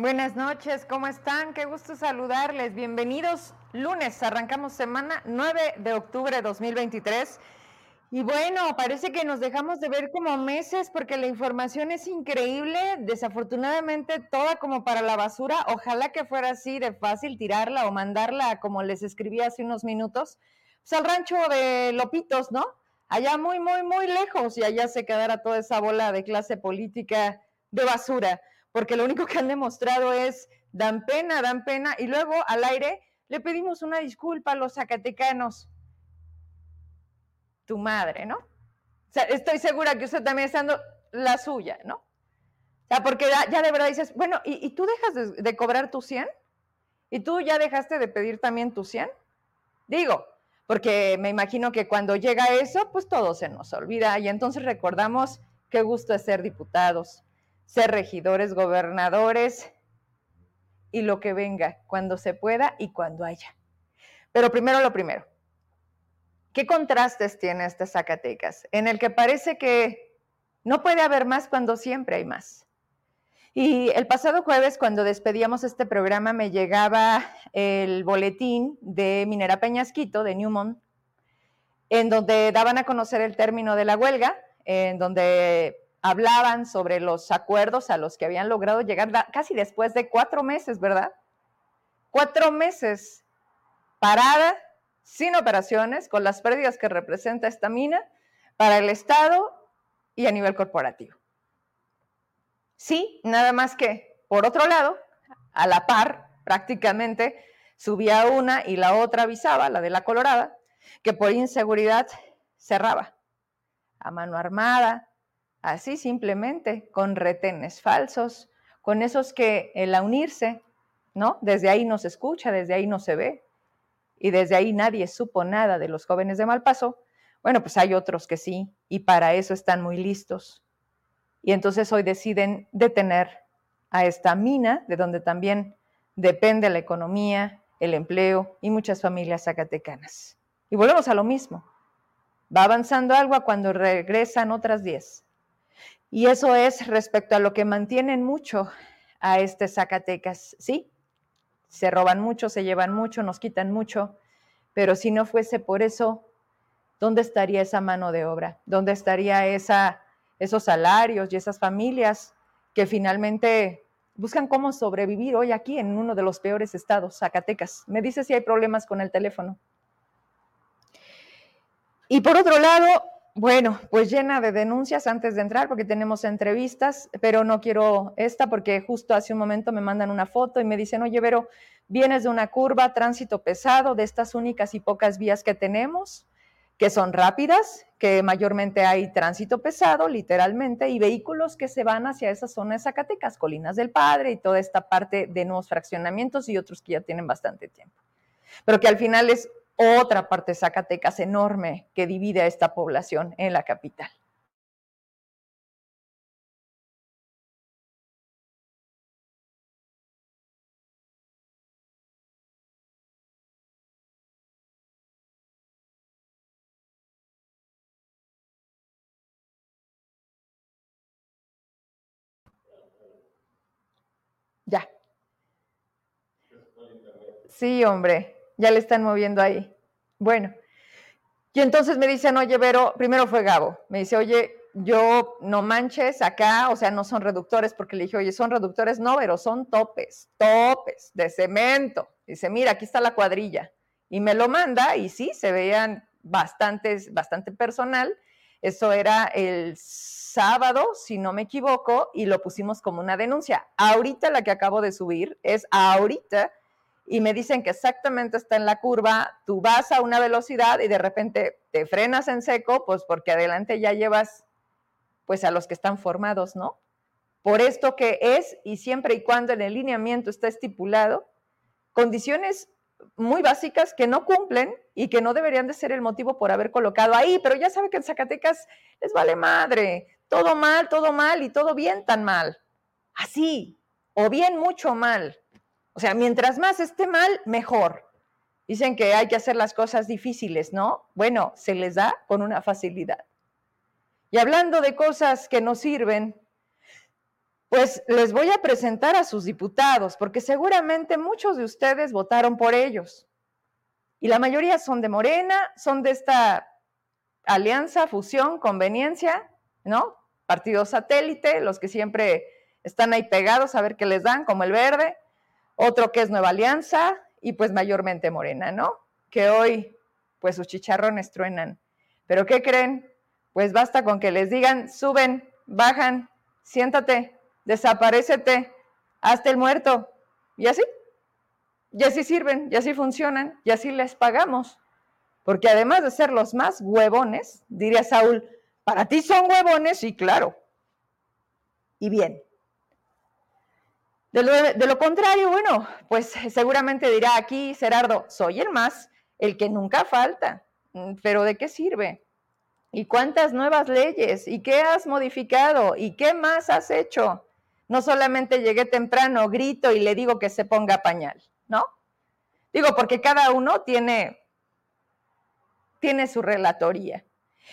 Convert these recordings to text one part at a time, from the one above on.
Buenas noches, ¿cómo están? Qué gusto saludarles. Bienvenidos. Lunes, arrancamos semana 9 de octubre de 2023. Y bueno, parece que nos dejamos de ver como meses porque la información es increíble, desafortunadamente toda como para la basura. Ojalá que fuera así de fácil tirarla o mandarla, como les escribí hace unos minutos, pues al rancho de Lopitos, ¿no? Allá muy, muy, muy lejos y allá se quedara toda esa bola de clase política de basura porque lo único que han demostrado es dan pena, dan pena, y luego al aire le pedimos una disculpa a los zacatecanos. Tu madre, ¿no? O sea, estoy segura que usted también está dando la suya, ¿no? O sea, porque ya, de verdad dices, bueno, ¿y, tú dejas de, de, cobrar tu 100? ¿Y tú ya dejaste de pedir también tu 100? Digo, porque me imagino que cuando llega eso, pues todo se nos olvida y entonces recordamos qué gusto es ser diputados, ser regidores, gobernadores y lo que venga, cuando se pueda y cuando haya. Pero primero lo primero, ¿qué contrastes tiene este Zacatecas? En el que parece que no puede haber más cuando siempre hay más. Y el pasado jueves, cuando despedíamos este programa, me llegaba el boletín de Minera Peñasquito, de Newmont, en donde daban a conocer el término de la huelga, en donde hablaban sobre los acuerdos a los que habían logrado llegar casi después de cuatro meses, ¿verdad? Cuatro meses parada, sin operaciones, con las pérdidas que representa esta mina para el Estado y a nivel corporativo. Sí, nada más que, por otro lado, a la par, prácticamente, subía una y la otra avisaba, la de la Colorada, que por inseguridad cerraba a mano armada, así simplemente, con retenes falsos, con esos que el unirse, ¿no? Desde ahí no se escucha, desde ahí no se ve, y desde ahí nadie supo nada de los jóvenes de Malpaso. Bueno, pues hay otros que sí, y para eso están muy listos. Y entonces hoy deciden detener a esta mina, de donde también depende la economía, el empleo y muchas familias zacatecanas. Y volvemos a lo mismo. Va avanzando algo cuando regresan otras 10. Y eso es respecto a lo que mantienen mucho a este Zacatecas. Sí, se roban mucho, se llevan mucho, nos quitan mucho, pero si no fuese por eso, ¿dónde estaría esa mano de obra? ¿Dónde estaría esa, esos salarios y esas familias que finalmente buscan cómo sobrevivir hoy aquí en uno de los peores estados, Zacatecas? Me dice si hay problemas con el teléfono. Y por otro lado, bueno, pues llena de denuncias antes de entrar porque tenemos entrevistas, pero no quiero esta porque justo hace un momento me mandan una foto y me dicen, oye, Vero, vienes de una curva, tránsito pesado, de estas únicas y pocas vías que tenemos, que son rápidas, que mayormente hay tránsito pesado, literalmente, y vehículos que se van hacia esa zona de Zacatecas, Colinas del Padre y toda esta parte de nuevos fraccionamientos y otros que ya tienen bastante tiempo. Pero que al final es otra parte Zacatecas enorme que divide a esta población en la capital. Ya. Sí, hombre ya le están moviendo ahí. Bueno, y entonces me dicen, oye, Vero, primero fue Gabo, me dice, oye, yo no manches acá, o sea, no son reductores, porque le dije, oye, son reductores, no, pero son topes, topes de cemento. Dice, mira, aquí está la cuadrilla. Y me lo manda y sí, se veían bastantes, bastante personal. Eso era el sábado, si no me equivoco, y lo pusimos como una denuncia. Ahorita la que acabo de subir es ahorita y me dicen que exactamente está en la curva, tú vas a una velocidad y de repente te frenas en seco, pues porque adelante ya llevas pues a los que están formados, ¿no? Por esto que es y siempre y cuando en el lineamiento está estipulado, condiciones muy básicas que no cumplen y que no deberían de ser el motivo por haber colocado ahí, pero ya sabe que en Zacatecas les vale madre, todo mal, todo mal y todo bien tan mal. Así, o bien mucho mal. O sea, mientras más esté mal, mejor. Dicen que hay que hacer las cosas difíciles, ¿no? Bueno, se les da con una facilidad. Y hablando de cosas que no sirven, Pues les voy a presentar a sus diputados, porque seguramente muchos de ustedes votaron por ellos. Y la mayoría son de Morena, son de esta alianza, fusión, conveniencia, ¿no? Partido satélite, los que siempre están ahí pegados a ver qué les dan, como el verde, otro que es Nueva Alianza y pues mayormente Morena, ¿no? Que hoy pues sus chicharrones truenan. Pero ¿qué creen? Pues basta con que les digan, suben, bajan, siéntate, desaparecete, hazte el muerto. Y así, y así sirven, y así funcionan, y así les pagamos. Porque además de ser los más huevones, diría Saúl, para ti son huevones, y claro. Y bien. De lo, contrario, bueno, pues seguramente dirá aquí Gerardo, soy el más, el que nunca falta. Mm, pero ¿de qué sirve? ¿Y cuántas nuevas leyes? ¿Y qué has modificado? ¿Y qué más has hecho? No solamente llegué temprano, grito y le digo que se ponga pañal, ¿no? Digo, porque cada uno tiene, tiene su relatoría.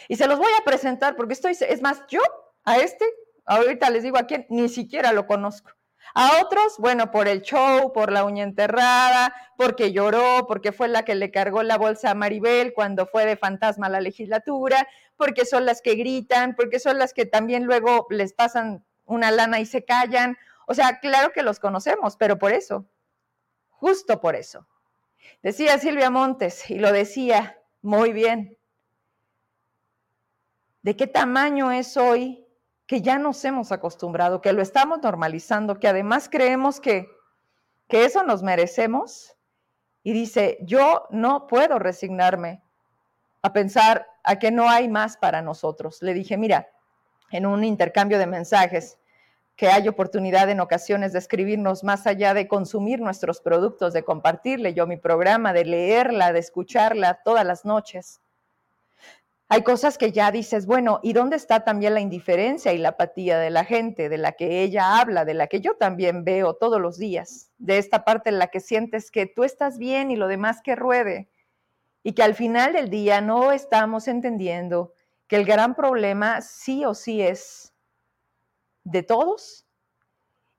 Y se los voy a presentar porque estoy, es más, yo a este, ahorita les digo a quién, ni siquiera lo conozco. A otros, bueno, por el show, por la uña enterrada, porque lloró, porque fue la que le cargó la bolsa a Maribel cuando fue de fantasma a la legislatura, porque son las que gritan, porque son las que también luego les pasan una lana y se callan. O sea, claro que los conocemos, pero por eso, justo por eso. Decía Silvia Montes, y lo decía muy bien, ¿de qué tamaño es hoy que ya nos hemos acostumbrado, que lo estamos normalizando, que además creemos que, que eso nos merecemos? Y dice, yo no puedo resignarme a pensar a que no hay más para nosotros. Le dije, mira, en un intercambio de mensajes, que hay oportunidad en ocasiones de escribirnos más allá de consumir nuestros productos, de compartirle yo mi programa, de leerla, de escucharla todas las noches. Hay cosas que ya dices, bueno, ¿y dónde está también la indiferencia y la apatía de la gente, de la que ella habla, de la que yo también veo todos los días? De esta parte en la que sientes que tú estás bien y lo demás que ruede. Y que al final del día no estamos entendiendo que el gran problema sí o sí es de todos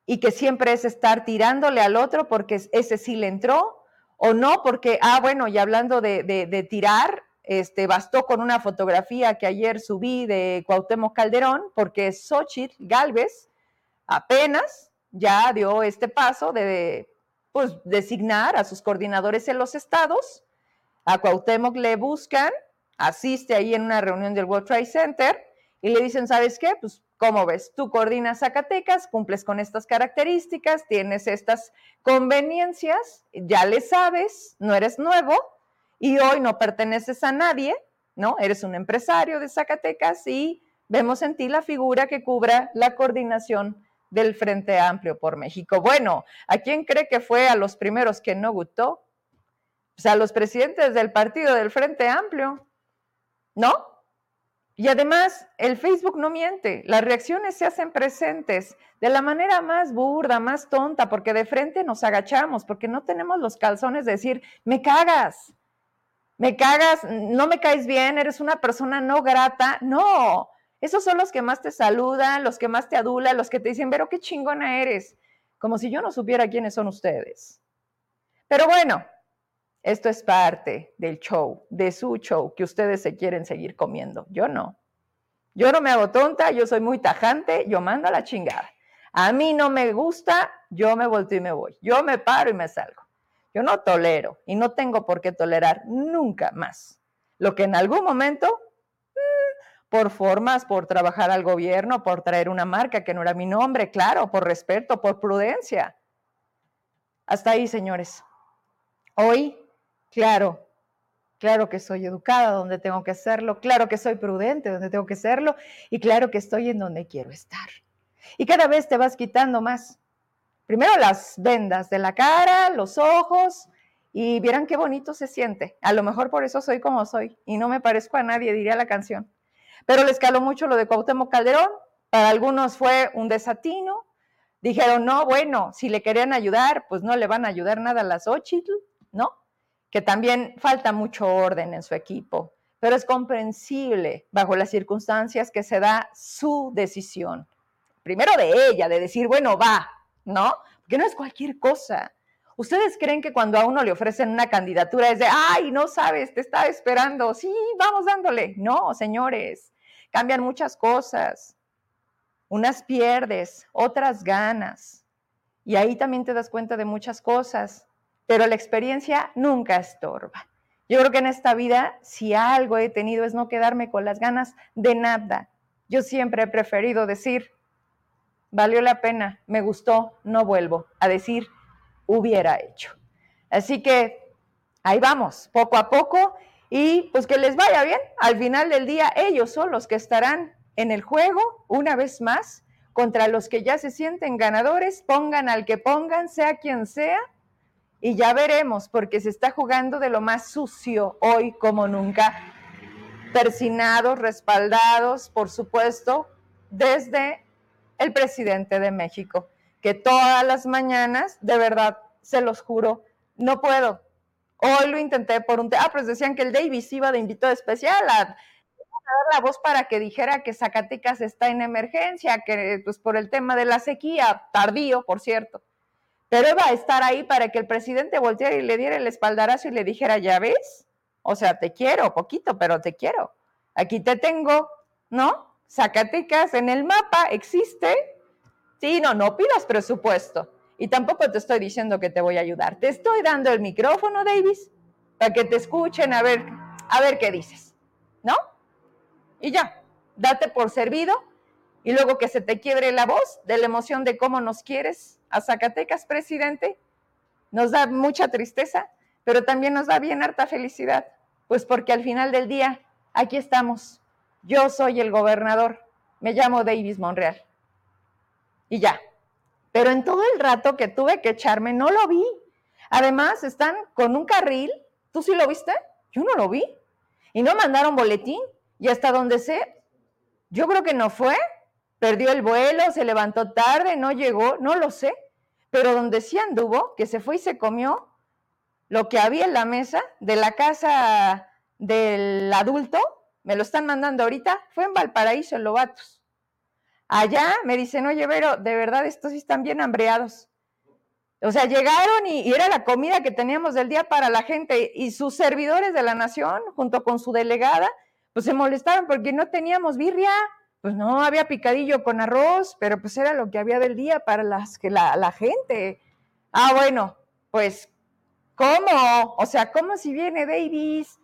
y que siempre es estar tirándole al otro porque ese sí le entró o no porque, ah, bueno, y hablando de, de, tirar, este, bastó con una fotografía que ayer subí de Cuauhtémoc Calderón porque Xochitl Galvez apenas ya dio este paso de pues, designar a sus coordinadores en los estados. A Cuauhtémoc le buscan, asiste ahí en una reunión del World Trade Center y le dicen, ¿sabes qué? Pues ¿Cómo ves? Tú coordinas Zacatecas, cumples con estas características, tienes estas conveniencias, ya le sabes, no eres nuevo y hoy no perteneces a nadie, ¿no? Eres un empresario de Zacatecas y vemos en ti la figura que cubra la coordinación del Frente Amplio por México. Bueno, ¿a quién cree que fue a los primeros que no gustó? Pues a los presidentes del partido del Frente Amplio, ¿no? Y además, el Facebook no miente, las reacciones se hacen presentes de la manera más burda, más tonta, porque de frente nos agachamos, porque no tenemos los calzones de decir, me cagas, me cagas, no me caes bien, eres una persona no grata. No, esos son los que más te saludan, los que más te adulan, los que te dicen, pero qué chingona eres, como si yo no supiera quiénes son ustedes. Pero bueno, esto es parte del show, de su show, que ustedes se quieren seguir comiendo. Yo no. Yo no me hago tonta, yo soy muy tajante, yo mando a la chingada. A mí no me gusta, yo me volteo y me voy. Yo me paro y me salgo. Yo no tolero y no tengo por qué tolerar nunca más. Lo que en algún momento, mm, por formas, por trabajar al gobierno, por traer una marca que no era mi nombre, claro, por respeto, por prudencia. Hasta ahí, señores. Hoy Claro, claro que soy educada donde tengo que serlo, claro que soy prudente donde tengo que serlo y claro que estoy en donde quiero estar. Y cada vez te vas quitando más. Primero las vendas de la cara, los ojos y vieran qué bonito se siente. A lo mejor por eso soy como soy y no me parezco a nadie, diría la canción. Pero les caló mucho lo de Cuauhtémoc Calderón. Para algunos fue un desatino. Dijeron, no, bueno, si le querían ayudar, pues no le van a ayudar nada a las Xochitl, ¿no? que también falta mucho orden en su equipo, pero es comprensible bajo las circunstancias que se da su decisión. primero de ella, de decir, bueno, va, ¿no? Porque no es cualquier cosa. ¿Ustedes creen que cuando a uno le ofrecen una candidatura es de, ay, no sabes, te estaba esperando, sí, vamos dándole? No, señores, cambian muchas cosas. Unas pierdes, otras ganas. Y ahí también te das cuenta de muchas cosas, pero la experiencia nunca estorba. Yo creo que en esta vida, si algo he tenido es no quedarme con las ganas de nada. Yo siempre he preferido decir, valió la pena, me gustó, no vuelvo, a decir, hubiera hecho. Así que ahí vamos, poco a poco, y pues que les vaya bien. Al final del día, ellos son los que estarán en el juego una vez más contra los que ya se sienten ganadores, pongan al que pongan, sea quien sea, y ya veremos, porque se está jugando de lo más sucio hoy como nunca. Persinados, respaldados, por supuesto, desde el presidente de México, que todas las mañanas, de verdad, se los juro, no puedo. Hoy lo intenté por un... Ah, pues decían que el Davis iba de invitado especial a, dar la voz para que dijera que Zacatecas está en emergencia, que pues por el tema de la sequía, tardío, por cierto pero iba a estar ahí para que el presidente volteara y le diera el espaldarazo y le dijera, ya ves, o sea, te quiero, poquito, pero te quiero. Aquí te tengo, ¿no? Zacatecas en el mapa existe. Sí, no, no pidas presupuesto. Y tampoco te estoy diciendo que te voy a ayudar. Te estoy dando el micrófono, Davis, para que te escuchen a ver, a ver qué dices, ¿no? Y ya, date por servido y luego que se te quiebre la voz de la emoción de cómo nos quieres a Zacatecas, presidente, nos da mucha tristeza, pero también nos da bien harta felicidad, pues porque al final del día, aquí estamos. Yo soy el gobernador, me llamo Davis Monreal. Y ya. Pero en todo el rato que tuve que echarme, no lo vi. Además, están con un carril. ¿Tú sí lo viste? Yo no lo vi. Y no mandaron boletín. Y hasta donde sé, yo creo que no fue perdió el vuelo, se levantó tarde, no llegó, no lo sé, pero donde sí anduvo, que se fue y se comió lo que había en la mesa de la casa del adulto, me lo están mandando ahorita, fue en Valparaíso, en Lobatos. Allá me dicen, oye, Vero, de verdad estos sí están bien hambreados. O sea, llegaron y, era la comida que teníamos del día para la gente y sus servidores de la nación, junto con su delegada, pues se molestaron porque no teníamos birria pues no había picadillo con arroz, pero pues era lo que había del día para las que la, la gente. Ah, bueno, pues, ¿cómo? O sea, ¿cómo si viene Davis?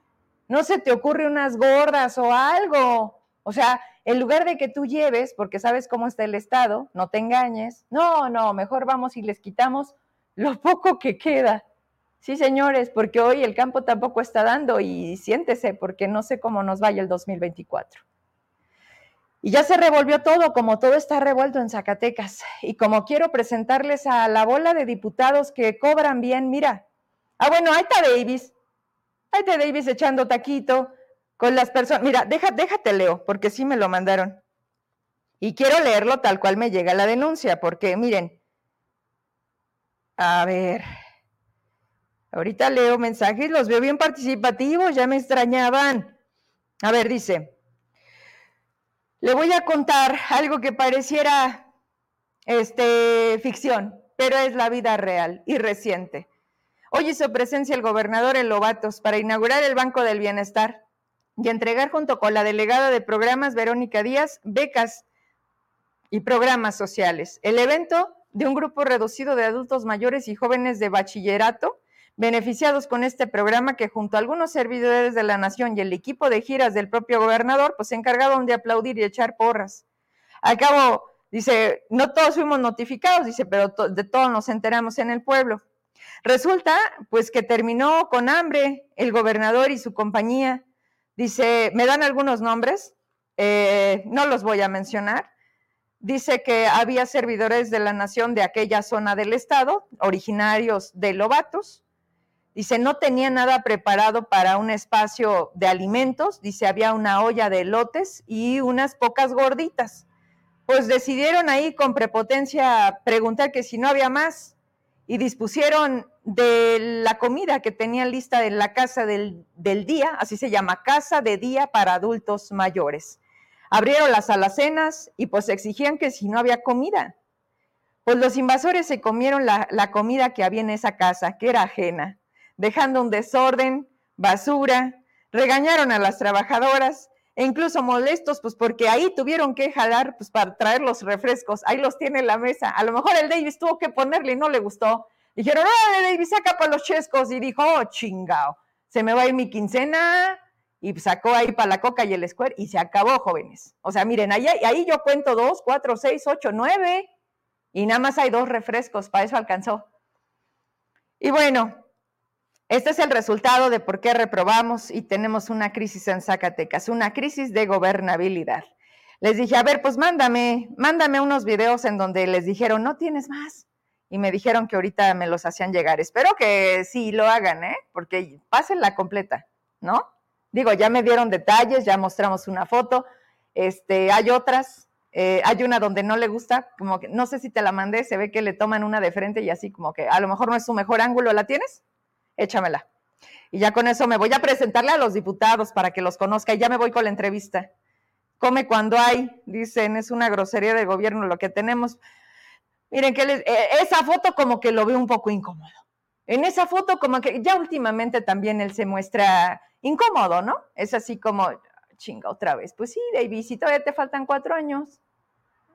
¿No se te ocurre unas gordas o algo? O sea, en lugar de que tú lleves, porque sabes cómo está el estado, no te engañes. No, no, mejor vamos y les quitamos lo poco que queda. Sí, señores, porque hoy el campo tampoco está dando y siéntese, porque no sé cómo nos vaya el 2024. Y ya se revolvió todo, como todo está revuelto en Zacatecas. Y como quiero presentarles a la bola de diputados que cobran bien, mira. Ah, bueno, ahí está Davis. Ahí está Davis echando taquito con las personas. Mira, déjate leo, porque sí me lo mandaron. Y quiero leerlo tal cual me llega la denuncia, porque miren. A ver. Ahorita leo mensajes, los veo bien participativos, ya me extrañaban. A ver, dice. Le voy a contar algo que pareciera este, ficción, pero es la vida real y reciente. Hoy hizo presencia el gobernador en Lobatos para inaugurar el Banco del Bienestar y entregar junto con la delegada de programas Verónica Díaz becas y programas sociales. El evento de un grupo reducido de adultos mayores y jóvenes de bachillerato beneficiados con este programa que junto a algunos servidores de la nación y el equipo de giras del propio gobernador, pues se encargaron de aplaudir y echar porras. Al cabo, dice, no todos fuimos notificados, dice, pero de todos nos enteramos en el pueblo. Resulta, pues, que terminó con hambre el gobernador y su compañía. Dice, me dan algunos nombres, eh, no los voy a mencionar. Dice que había servidores de la nación de aquella zona del estado, originarios de Lobatos, Dice, no tenía nada preparado para un espacio de alimentos. Dice, había una olla de lotes y unas pocas gorditas. Pues decidieron ahí con prepotencia preguntar que si no había más y dispusieron de la comida que tenían lista en la casa del, del día, así se llama, casa de día para adultos mayores. Abrieron las alacenas y pues exigían que si no había comida. Pues los invasores se comieron la, la comida que había en esa casa, que era ajena, dejando un desorden, basura, regañaron a las trabajadoras e incluso molestos, pues porque ahí tuvieron que jalar pues, para traer los refrescos, ahí los tiene en la mesa. A lo mejor el Davis tuvo que ponerle y no le gustó. Dijeron, ¡ah, Davis, saca para los chescos! Y dijo, ¡oh, chingao! Se me va a ir mi quincena, y sacó ahí para la coca y el square y se acabó, jóvenes. O sea, miren, ahí, ahí yo cuento dos, cuatro, seis, ocho, nueve, y nada más hay dos refrescos, para eso alcanzó. Y bueno, este es el resultado de por qué reprobamos y tenemos una crisis en Zacatecas, una crisis de gobernabilidad. Les dije, a ver, pues mándame, mándame unos videos en donde les dijeron, no tienes más. Y me dijeron que ahorita me los hacían llegar. Espero que sí lo hagan, ¿eh? Porque pasen la completa, ¿no? Digo, ya me dieron detalles, ya mostramos una foto. Este, hay otras, eh, hay una donde no le gusta, como que no sé si te la mandé, se ve que le toman una de frente y así como que a lo mejor no es su mejor ángulo, ¿la tienes? Échamela. Y ya con eso me voy a presentarle a los diputados para que los conozca y ya me voy con la entrevista. Come cuando hay, dicen, es una grosería de gobierno lo que tenemos. Miren, que eh, esa foto como que lo veo un poco incómodo. En esa foto como que ya últimamente también él se muestra incómodo, ¿no? Es así como, chinga otra vez. Pues sí, David, si todavía te faltan cuatro años.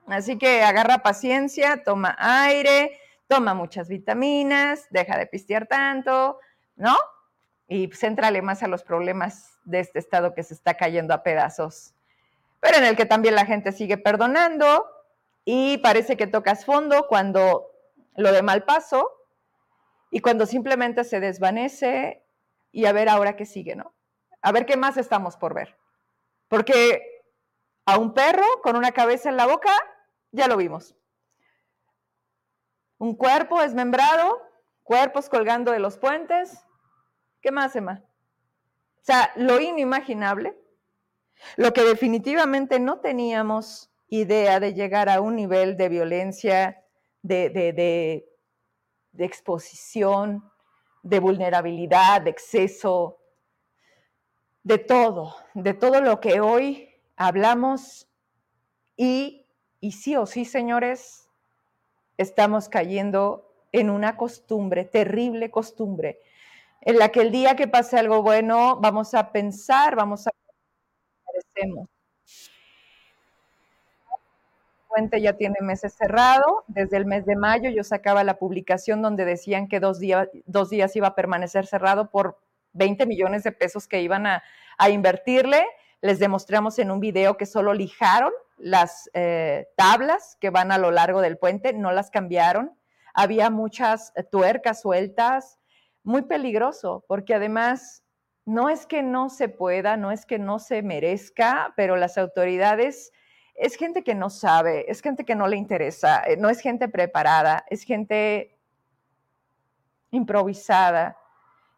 Así que agarra paciencia, toma aire, toma muchas vitaminas, deja de pistear tanto, ¿no? Y céntrale más a los problemas de este estado que se está cayendo a pedazos, pero en el que también la gente sigue perdonando y parece que tocas fondo cuando lo de mal paso y cuando simplemente se desvanece y a ver ahora qué sigue, ¿no? A ver qué más estamos por ver. Porque a un perro con una cabeza en la boca, ya lo vimos. Un cuerpo desmembrado, cuerpos colgando de los puentes, ¿Qué más, Emma? O sea, lo inimaginable, lo que definitivamente no teníamos idea de llegar a un nivel de violencia, de, de, de exposición, de vulnerabilidad, de exceso, de todo, de todo lo que hoy hablamos y, y sí o sí, señores, estamos cayendo en una costumbre, terrible costumbre, en la que el día que pase algo bueno vamos a pensar, vamos a merecemos. Puente ya tiene meses cerrado, desde el mes de mayo yo sacaba la publicación donde decían que dos días, iba a permanecer cerrado por 20 millones de pesos que iban a, invertirle. Les demostramos en un video que solo lijaron las eh, tablas que van a lo largo del puente, no las cambiaron. Había muchas tuercas sueltas, muy peligroso, porque además no es que no se pueda, no es que no se merezca, pero las autoridades es gente que no sabe, es gente que no le interesa, eh, no es gente preparada, es gente improvisada.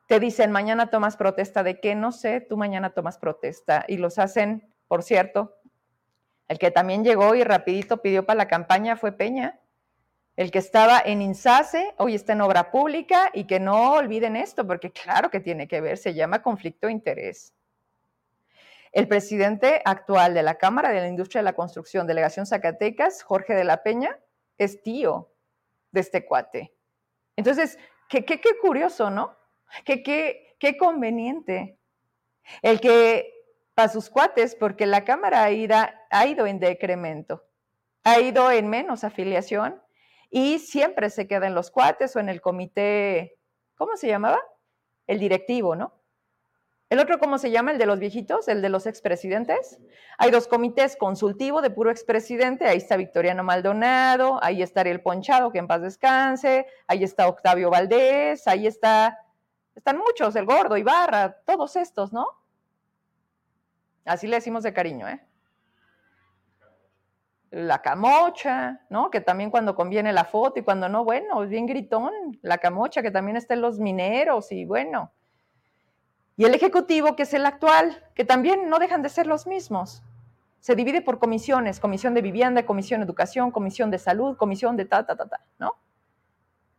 Te dicen, mañana tomas protesta de qué, no sé, tú mañana tomas protesta. Y los hacen, por cierto, el que también llegó y rapidito pidió para la campaña fue Peña el que estaba en INSASE, hoy está en obra pública y que no olviden esto, porque claro que tiene que ver, se llama conflicto de interés. El presidente actual de la Cámara de la Industria de la Construcción, Delegación Zacatecas, Jorge de la Peña, es tío de este cuate. Entonces, qué, qué, qué curioso, ¿no? Qué, qué, qué conveniente. El que para sus cuates, porque la Cámara ha ido en decremento, ha ido en menos afiliación, y siempre se queda en los cuates o en el comité, ¿cómo se llamaba? El directivo, ¿no? El otro, ¿cómo se llama? El de los viejitos, el de los expresidentes. Hay dos comités, consultivo de puro expresidente, ahí está Victoriano Maldonado, ahí está el Ponchado, que en paz descanse, ahí está Octavio Valdés, ahí está, están muchos, el Gordo, Ibarra, todos estos, ¿no? Así le decimos de cariño, ¿eh? La camocha, ¿no? Que también cuando conviene la foto y cuando no, bueno, es bien gritón, la camocha que también está en los mineros y bueno. Y el ejecutivo, que es el actual, que también no dejan de ser los mismos. Se divide por comisiones, comisión de vivienda, comisión de educación, comisión de salud, comisión de ta, ta, ta, ta, ¿no?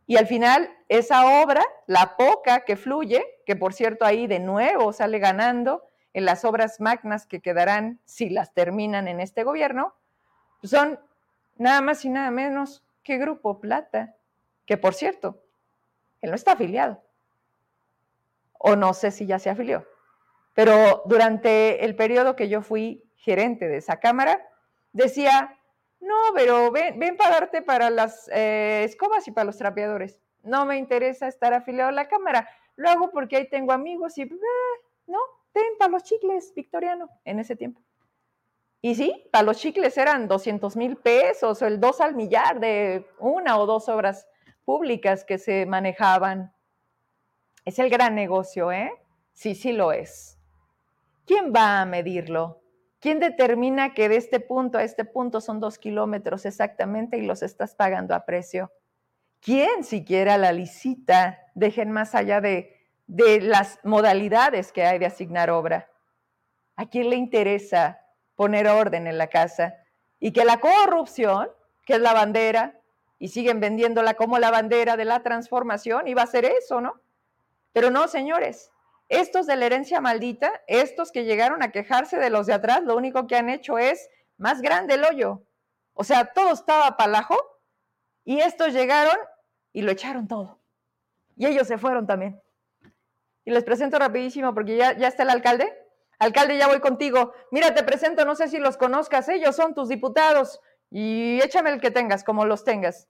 Y al final, esa obra, la poca que fluye, que por cierto ahí de nuevo sale ganando en las obras magnas que quedarán si las terminan en este gobierno, son nada más y nada menos que Grupo Plata, que por cierto, él no está afiliado. O no sé si ya se afilió. Pero durante el periodo que yo fui gerente de esa cámara, decía, no, pero ven, ven pagarte para las eh, escobas y para los trapeadores. No me interesa estar afiliado a la cámara. Lo hago porque ahí tengo amigos y, eh, no, ten para los chicles, Victoriano, en ese tiempo. Y sí, para los chicles eran 200 mil pesos o el 2 al millar de una o dos obras públicas que se manejaban. Es el gran negocio, ¿eh? Sí, sí lo es. ¿Quién va a medirlo? ¿Quién determina que de este punto a este punto son dos kilómetros exactamente y los estás pagando a precio? ¿Quién siquiera la licita? Dejen más allá de, de las modalidades que hay de asignar obra. ¿A quién le interesa poner orden en la casa? Y que la corrupción, que es la bandera, y siguen vendiéndola como la bandera de la transformación, iba a ser eso, ¿no? Pero no, señores, estos de la herencia maldita, estos que llegaron a quejarse de los de atrás, lo único que han hecho es más grande el hoyo. O sea, todo estaba palajo y estos llegaron y lo echaron todo. Y ellos se fueron también. Y les presento rapidísimo porque ya, ya está el alcalde. Alcalde, ya voy contigo. Mira, te presento, no sé si los conozcas, ellos son tus diputados. Y échame el que tengas, como los tengas.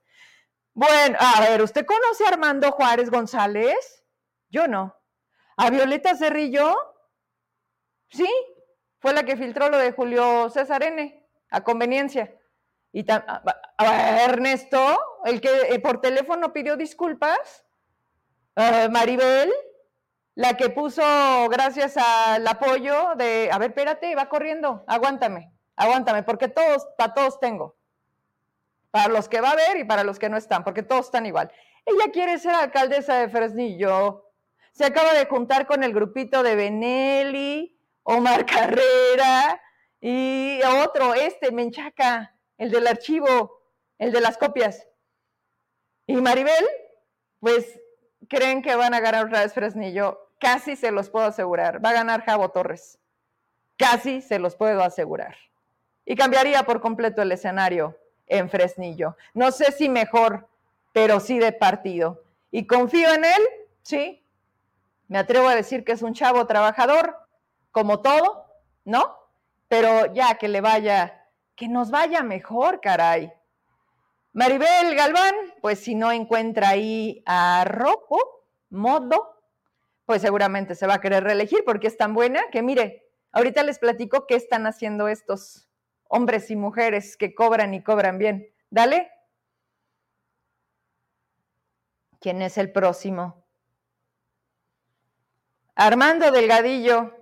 Bueno, a ver, ¿usted conoce a Armando Juárez González? Yo no. ¿A Violeta Cerrillo? Sí, fue la que filtró lo de Julio César N, a conveniencia. Y a Ernesto, el que eh, por teléfono pidió disculpas. Maribel, la que puso gracias al apoyo de, a ver, espérate, va corriendo, aguántame, aguántame, porque todos, para todos tengo. Para los que va a ver y para los que no están, porque todos están igual. Ella quiere ser alcaldesa de Fresnillo se acaba de juntar con el grupito de Benelli, Omar Carrera y otro, este, Menchaca, el del archivo, el de las copias. Y Maribel, pues creen que van a ganar otra vez Fresnillo. Casi se los puedo asegurar. Va a ganar Javo Torres. Casi se los puedo asegurar. Y cambiaría por completo el escenario en Fresnillo. No sé si mejor, pero sí de partido. Y confío en él, sí, me atrevo a decir que es un chavo trabajador, como todo, ¿no? Pero ya que le vaya, que nos vaya mejor, caray. Maribel Galván, pues si no encuentra ahí a Rocco, Modo, pues seguramente se va a querer reelegir porque es tan buena que mire, ahorita les platico qué están haciendo estos hombres y mujeres que cobran y cobran bien. Dale. ¿Quién es el próximo? Armando Delgadillo,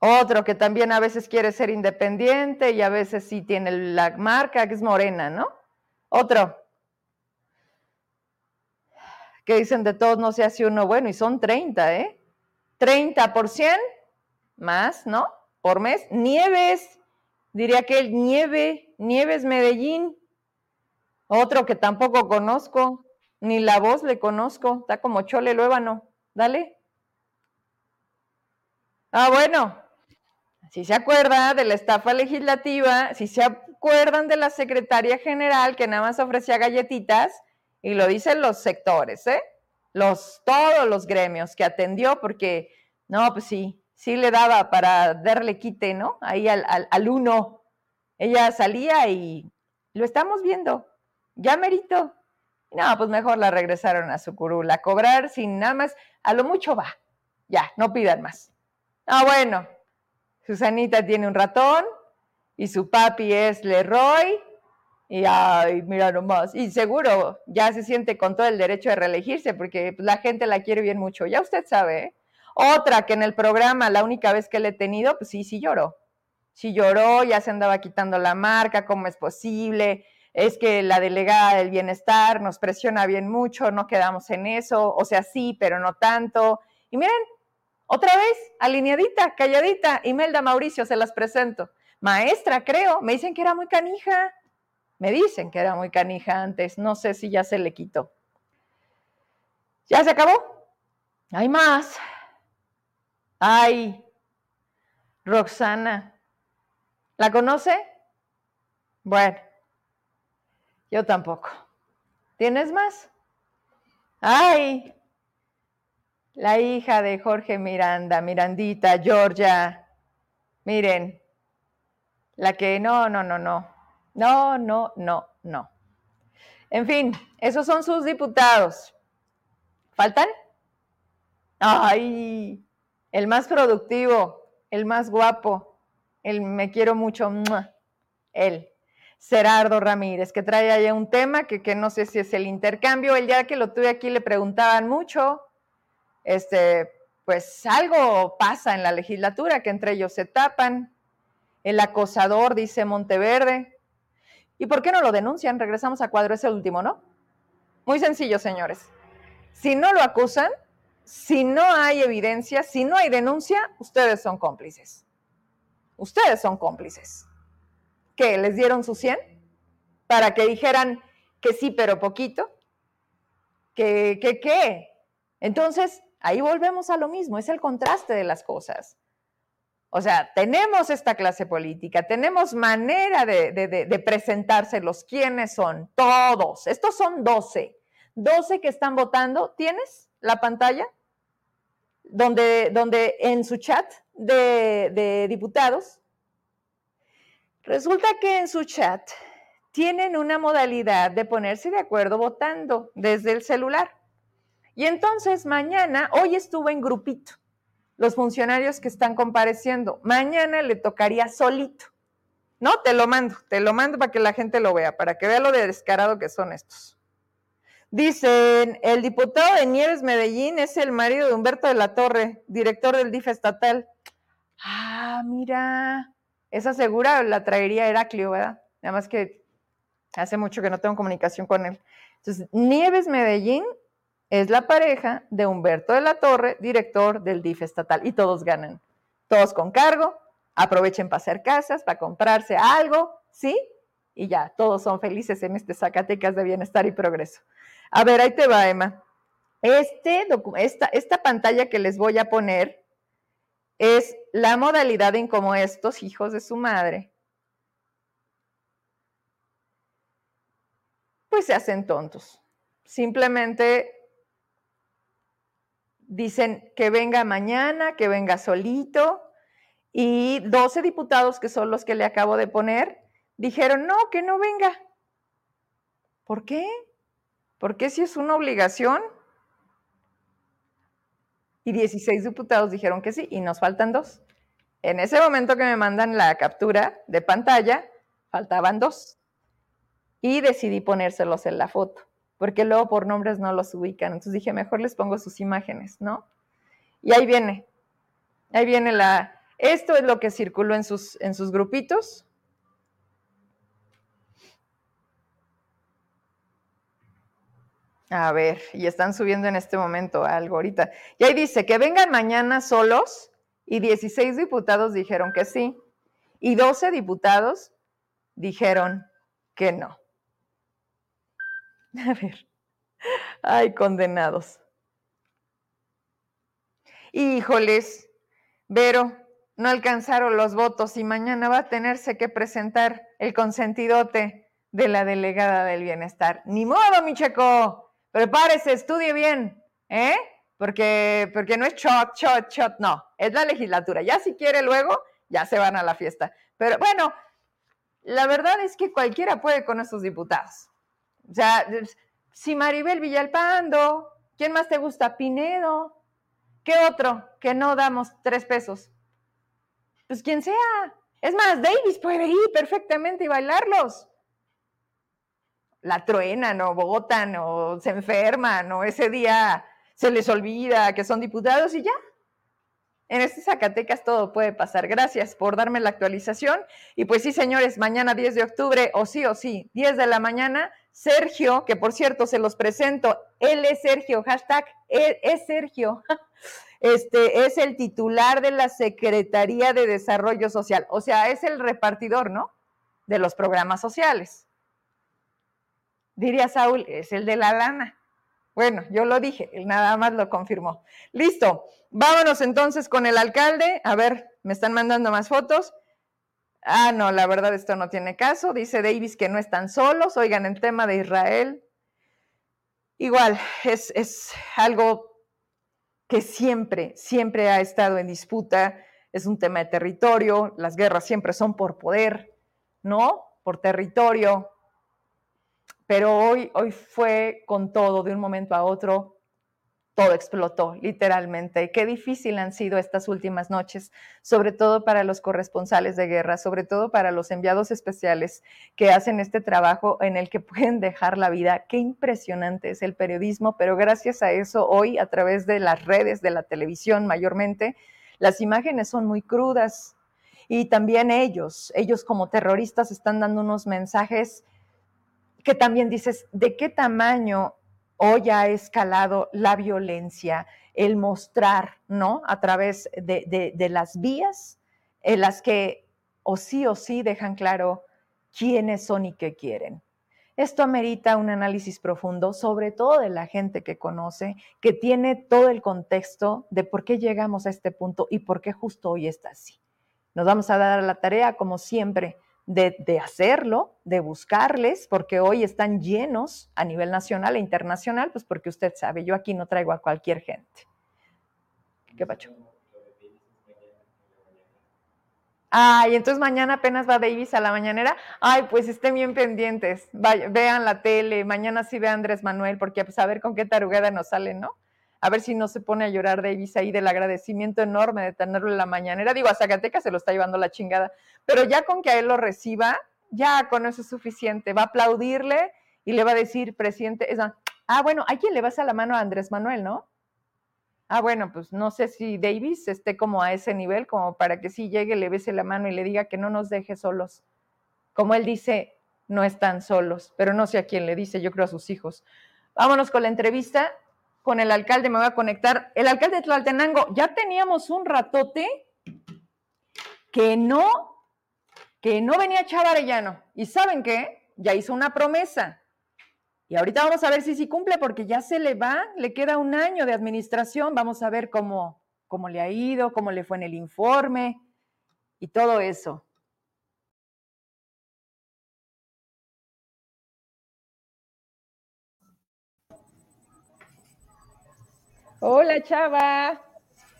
otro que también a veces quiere ser independiente y a veces sí tiene la marca que es morena, ¿no? Otro. Que dicen de todos no se hace uno bueno y son 30, ¿eh? 30 por 100 más, ¿no? Por mes. Nieves, diría que el Nieve, Nieves Medellín. Otro que tampoco conozco, ni la voz le conozco, está como Chole Luébano. Dale. Ah, bueno, si se acuerda de la estafa legislativa, si se acuerdan de la secretaria general que nada más ofrecía galletitas, y lo dicen los sectores, ¿eh? Los, todos los gremios que atendió, porque, no, pues sí, sí le daba para darle quite, ¿no? Ahí al, al, uno. Ella salía y lo estamos viendo, ya merito. No, pues mejor la regresaron a su curul, a cobrar sin nada más, a lo mucho va, ya, no pidan más. Ah, bueno, Susanita tiene un ratón y su papi es Leroy. Y ay, mira nomás. Y seguro ya se siente con todo el derecho de reelegirse porque pues, la gente la quiere bien mucho. Ya usted sabe. ¿eh? Otra que en el programa, la única vez que le he tenido, pues sí, sí lloró. Sí lloró, ya se andaba quitando la marca, ¿cómo es posible? Es que la delegada del bienestar nos presiona bien mucho, no quedamos en eso. O sea, sí, pero no tanto. Y miren, otra vez, alineadita, calladita, Imelda Mauricio, se las presento. Maestra, creo, me dicen que era muy canija. Me dicen que era muy canija antes, no sé si ya se le quitó. ¿Ya se acabó? Hay más. Hay Roxana. ¿La conoce? Bueno, yo tampoco. ¿Tienes más? Ay, la hija de Jorge Miranda, Mirandita, Georgia. Miren, la que no, no, no, no. No, no, no, no. En fin, esos son sus diputados. ¿Faltan? Ay, el más productivo, el más guapo, el me quiero mucho, él. Gerardo Ramírez, que trae allá un tema que, que, no sé si es el intercambio. El día que lo tuve aquí le preguntaban mucho, este, pues algo pasa en la legislatura, que entre ellos se tapan. El acosador, dice Monteverde. ¿Y por qué no lo denuncian? Regresamos a cuadro, es el último, ¿no? Muy sencillo, señores. Si no lo acusan, si no hay evidencia, si no hay denuncia, ustedes son cómplices. Ustedes son cómplices. ¿Qué? ¿Les dieron su 100? Para que dijeran que sí, pero poquito. ¿Qué, qué, qué? Entonces, ahí volvemos a lo mismo, es el contraste de las cosas. O sea, tenemos esta clase política, tenemos manera de, de, de, de presentárselos. ¿Quiénes son? Todos. Estos son 12. 12 que están votando. ¿Tienes la pantalla? Donde, donde en su chat de diputados Resulta que en su chat tienen una modalidad de ponerse de acuerdo votando desde el celular. Y entonces mañana, hoy estuvo en grupito, los funcionarios que están compareciendo. Mañana le tocaría solito. No, te lo mando, te lo mando para que la gente lo vea, para que vea lo de descarado que son estos. Dicen, el diputado de Nieves Medellín es el marido de Humberto de la Torre, director del DIF estatal. Ah, mira, esa segura la traería Heraclio, ¿verdad? Nada más que hace mucho que no tengo comunicación con él. Entonces, Nieves Medellín es la pareja de Humberto de la Torre, director del DIF estatal, y todos ganan. Todos con cargo, aprovechen para hacer casas, para comprarse algo, ¿sí? Y ya, todos son felices en este Zacatecas de bienestar y progreso. A ver, ahí te va, Emma. Este, esta, esta pantalla que les voy a poner es la modalidad en cómo estos hijos de su madre pues se hacen tontos. Simplemente dicen que venga mañana, que venga solito, y 12 diputados, que son los que le acabo de poner, dijeron, no, que no venga. ¿Por qué? ¿Por qué si es una obligación? y 16 diputados dijeron que sí y nos faltan dos. En ese momento que me mandan la captura de pantalla, faltaban dos. Y decidí ponérselos en la foto, porque luego por nombres no los ubican. Entonces dije, mejor les pongo sus imágenes, ¿no? Y ahí viene, ahí viene la... Esto es lo que circuló en sus, en sus grupitos. A ver, y están subiendo en este momento algo ahorita. Y ahí dice que vengan mañana solos y 16 diputados dijeron que sí y 12 diputados dijeron que no. A ver, ay, condenados. Híjoles, Vero, no alcanzaron los votos y mañana va a tenerse que presentar el consentidote de la delegada del bienestar. Ni modo, mi checo prepárese, estudie bien, ¿eh? Porque, porque no es shot, shot, shot, no, es la legislatura. Ya si quiere luego, ya se van a la fiesta. Pero bueno, la verdad es que cualquiera puede con esos diputados. O sea, si Maribel Villalpando, ¿quién más te gusta? Pinedo. ¿Qué otro que no damos tres pesos? Pues quien sea. Es más, Davis puede ir perfectamente y bailarlos la truenan o votan o se enferman o ese día se les olvida que son diputados y ya. En este Zacatecas todo puede pasar. Gracias por darme la actualización. Y pues sí, señores, mañana 10 de octubre, o sí o sí, 10 de la mañana, Sergio, que por cierto se los presento, él es Sergio, hashtag, él es Sergio, este, es el titular de la Secretaría de Desarrollo Social, o sea, es el repartidor, ¿no? De los programas sociales diría Saúl, es el de la lana. Bueno, yo lo dije, nada más lo confirmó. Listo, vámonos entonces con el alcalde. A ver, me están mandando más fotos. Ah, no, la verdad esto no tiene caso. Dice Davis que no están solos. Oigan, el tema de Israel. Igual, es, es algo que siempre, siempre ha estado en disputa. Es un tema de territorio. Las guerras siempre son por poder, ¿no? Por territorio pero hoy, hoy fue con todo, de un momento a otro, todo explotó, literalmente. Qué difícil han sido estas últimas noches, sobre todo para los corresponsales de guerra, sobre todo para los enviados especiales que hacen este trabajo en el que pueden dejar la vida. Qué impresionante es el periodismo, pero gracias a eso hoy, a través de las redes, de la televisión mayormente, las imágenes son muy crudas. Y también ellos, ellos como terroristas están dando unos mensajes que también dices, ¿de qué tamaño hoy ha escalado la violencia, el mostrar, ¿no? A través de, las vías en las que o sí o sí dejan claro quiénes son y qué quieren. Esto amerita un análisis profundo, sobre todo de la gente que conoce, que tiene todo el contexto de por qué llegamos a este punto y por qué justo hoy está así. Nos vamos a dar la tarea, como siempre, de, hacerlo, de buscarles, porque hoy están llenos a nivel nacional e internacional, pues porque usted sabe, yo aquí no traigo a cualquier gente. ¿Qué pacho? Ay, entonces mañana apenas va Davis a la mañanera. Ay, pues estén bien pendientes. vean la tele. Mañana sí ve Andrés Manuel, porque pues, a ver con qué tarugada nos sale, ¿no? A ver si no se pone a llorar Davis ahí del agradecimiento enorme de tenerlo en la mañanera. Digo, a Zacatecas se lo está llevando la chingada, pero ya con que a él lo reciba, ya con eso es suficiente. Va a aplaudirle y le va a decir, presidente, ah, bueno, hay quien le vas a la mano a Andrés Manuel, ¿no? Ah, bueno, pues no sé si Davis esté como a ese nivel, como para que si llegue, le bese la mano y le diga que no nos deje solos. Como él dice, no están solos, pero no sé a quién le dice, yo creo a sus hijos. Vámonos con la entrevista con el alcalde, me voy a conectar. El alcalde de Tlaltenango, ya teníamos un ratote que no, que no venía Chavarellano. ¿Y saben qué? Ya hizo una promesa. Y ahorita vamos a ver si sí cumple, porque ya se le va, le queda un año de administración. Vamos a ver cómo, cómo le ha ido, cómo le fue en el informe y todo eso. Hola, Chava.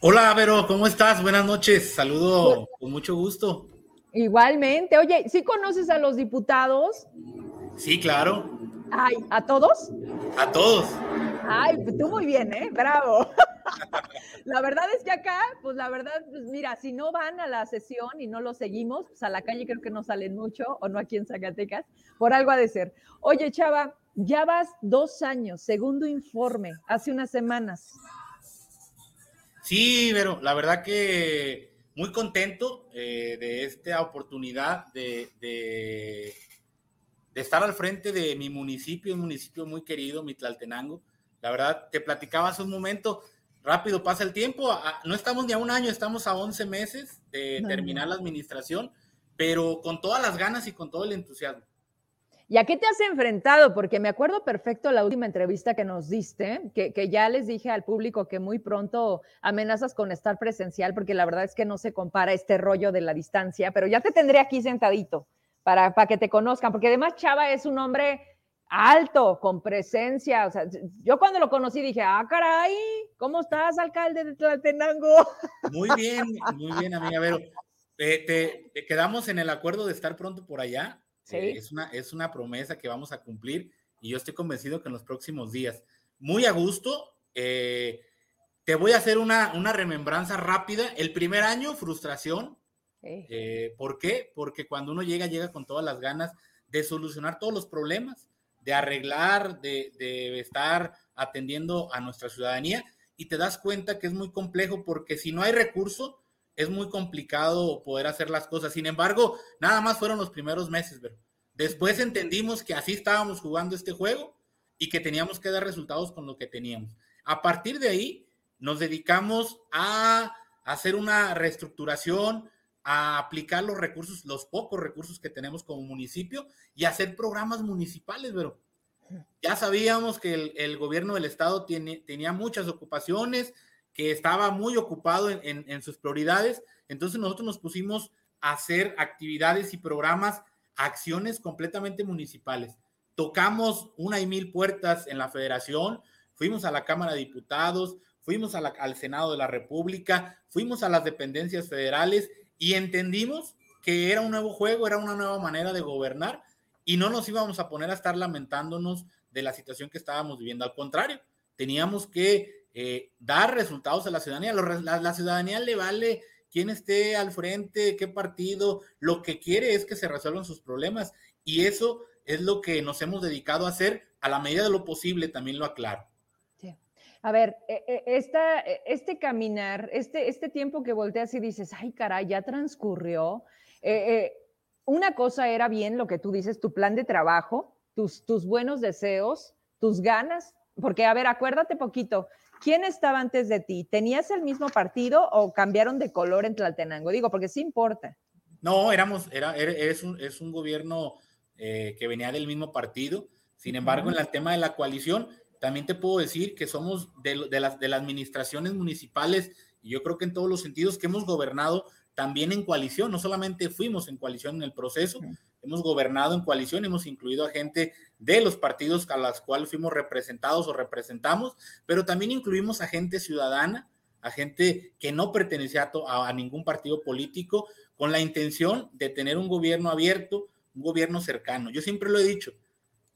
Hola, Vero, ¿cómo estás? Buenas noches. Saludo con mucho gusto. Igualmente. Oye, ¿sí conoces a los diputados? Sí, claro. Ay, ¿a todos? A todos. Ay, pues tú muy bien, ¿eh? Bravo. la verdad es que acá, pues la verdad, pues mira, si no van a la sesión y no lo seguimos, pues a la calle creo que no salen mucho, o no aquí en Zacatecas, por algo ha de ser. Oye, Chava, ya vas dos años, segundo informe, hace unas semanas. Sí, pero la verdad que muy contento eh, de esta oportunidad de, de, estar al frente de mi municipio, un municipio muy querido, Mitlaltenango. La verdad, te platicaba hace un momento, rápido pasa el tiempo, no estamos ni a un año, estamos a 11 meses de terminar la administración, pero con todas las ganas y con todo el entusiasmo. ¿Y a qué te has enfrentado? Porque me acuerdo perfecto la última entrevista que nos diste, que, ya les dije al público que muy pronto amenazas con estar presencial, porque la verdad es que no se compara este rollo de la distancia, pero ya te tendré aquí sentadito para, para que te conozcan, porque además Chava es un hombre alto, con presencia. O sea, yo cuando lo conocí dije, ah, caray, ¿cómo estás, alcalde de Tlaltenango? Muy bien, muy bien, amiga Vero. te, quedamos en el acuerdo de estar pronto por allá. Eh, es, una, es una promesa que vamos a cumplir y yo estoy convencido que en los próximos días, muy a gusto, eh, te voy a hacer una, una remembranza rápida. El primer año, frustración. Eh, ¿Por qué? Porque cuando uno llega, llega con todas las ganas de solucionar todos los problemas, de arreglar, de, de estar atendiendo a nuestra ciudadanía y te das cuenta que es muy complejo porque si no hay recurso, es muy complicado poder hacer las cosas. Sin embargo, nada más fueron los primeros meses, pero después entendimos que así estábamos jugando este juego y que teníamos que dar resultados con lo que teníamos. A partir de ahí, nos dedicamos a hacer una reestructuración, a aplicar los recursos, los pocos recursos que tenemos como municipio y hacer programas municipales, pero Ya sabíamos que el, gobierno del estado tiene, tenía muchas ocupaciones, que estaba muy ocupado en, sus prioridades, entonces nosotros nos pusimos a hacer actividades y programas, acciones completamente municipales. Tocamos una y mil puertas en la federación, fuimos a la Cámara de Diputados, fuimos al Senado de la República, fuimos a las dependencias federales y entendimos que era un nuevo juego, era una nueva manera de gobernar y no nos íbamos a poner a estar lamentándonos de la situación que estábamos viviendo. Al contrario, teníamos que eh, dar resultados a la ciudadanía. La, la, ciudadanía le vale quién esté al frente, qué partido, lo que quiere es que se resuelvan sus problemas y eso es lo que nos hemos dedicado a hacer a la medida de lo posible, también lo aclaro. A ver, e, e, esta, este caminar, este, este tiempo que volteas y dices, ay caray, ya transcurrió. Eh, eh, una cosa era bien lo que tú dices, tu plan de trabajo, tus, tus buenos deseos, tus ganas, porque a ver, acuérdate poquito, ¿quién estaba antes de ti? ¿Tenías el mismo partido o cambiaron de color en Tlaltenango? Digo, porque sí importa. No, éramos, era, es, un, es un gobierno eh, que venía del mismo partido. Sin embargo, en el tema de la coalición, también te puedo decir que somos de, las, de las administraciones municipales, y yo creo que en todos los sentidos que hemos gobernado también en coalición, no solamente fuimos en coalición en el proceso, hemos gobernado en coalición, hemos incluido a gente de los partidos a los cuales fuimos representados o representamos, pero también incluimos a gente ciudadana, a gente que no pertenecía a, a ningún partido político, con la intención de tener un gobierno abierto, un gobierno cercano. Yo siempre lo he dicho,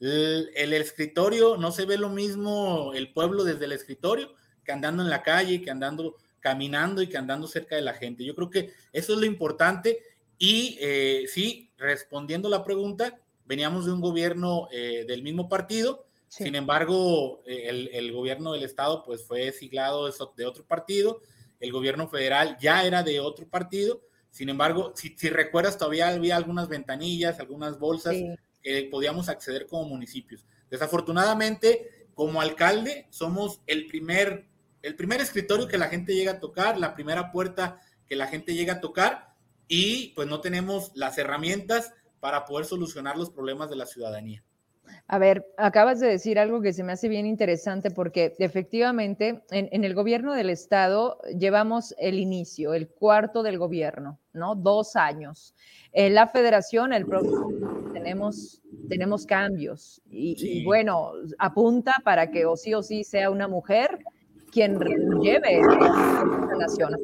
el, escritorio no se ve lo mismo el pueblo desde el escritorio que andando en la calle, que andando caminando y que andando cerca de la gente. Yo creo que eso es lo importante y eh, sí, respondiendo la pregunta, veníamos de un gobierno eh, del mismo partido, sin embargo, eh, el, gobierno del estado pues fue siglado de otro partido, el gobierno federal ya era de otro partido, sin embargo, si, recuerdas, todavía había algunas ventanillas, algunas bolsas podíamos acceder como municipios. Desafortunadamente, como alcalde, somos el primer, el primer escritorio que la gente llega a tocar, la primera puerta que la gente llega a tocar y pues no tenemos las herramientas para poder solucionar los problemas de la ciudadanía. A ver, acabas de decir algo que se me hace bien interesante porque efectivamente en, el gobierno del estado llevamos el inicio, el cuarto del gobierno, ¿no? Dos años. En la federación, el tenemos, tenemos cambios y, bueno, apunta para que o sí o sí sea una mujer quien lleve la nación.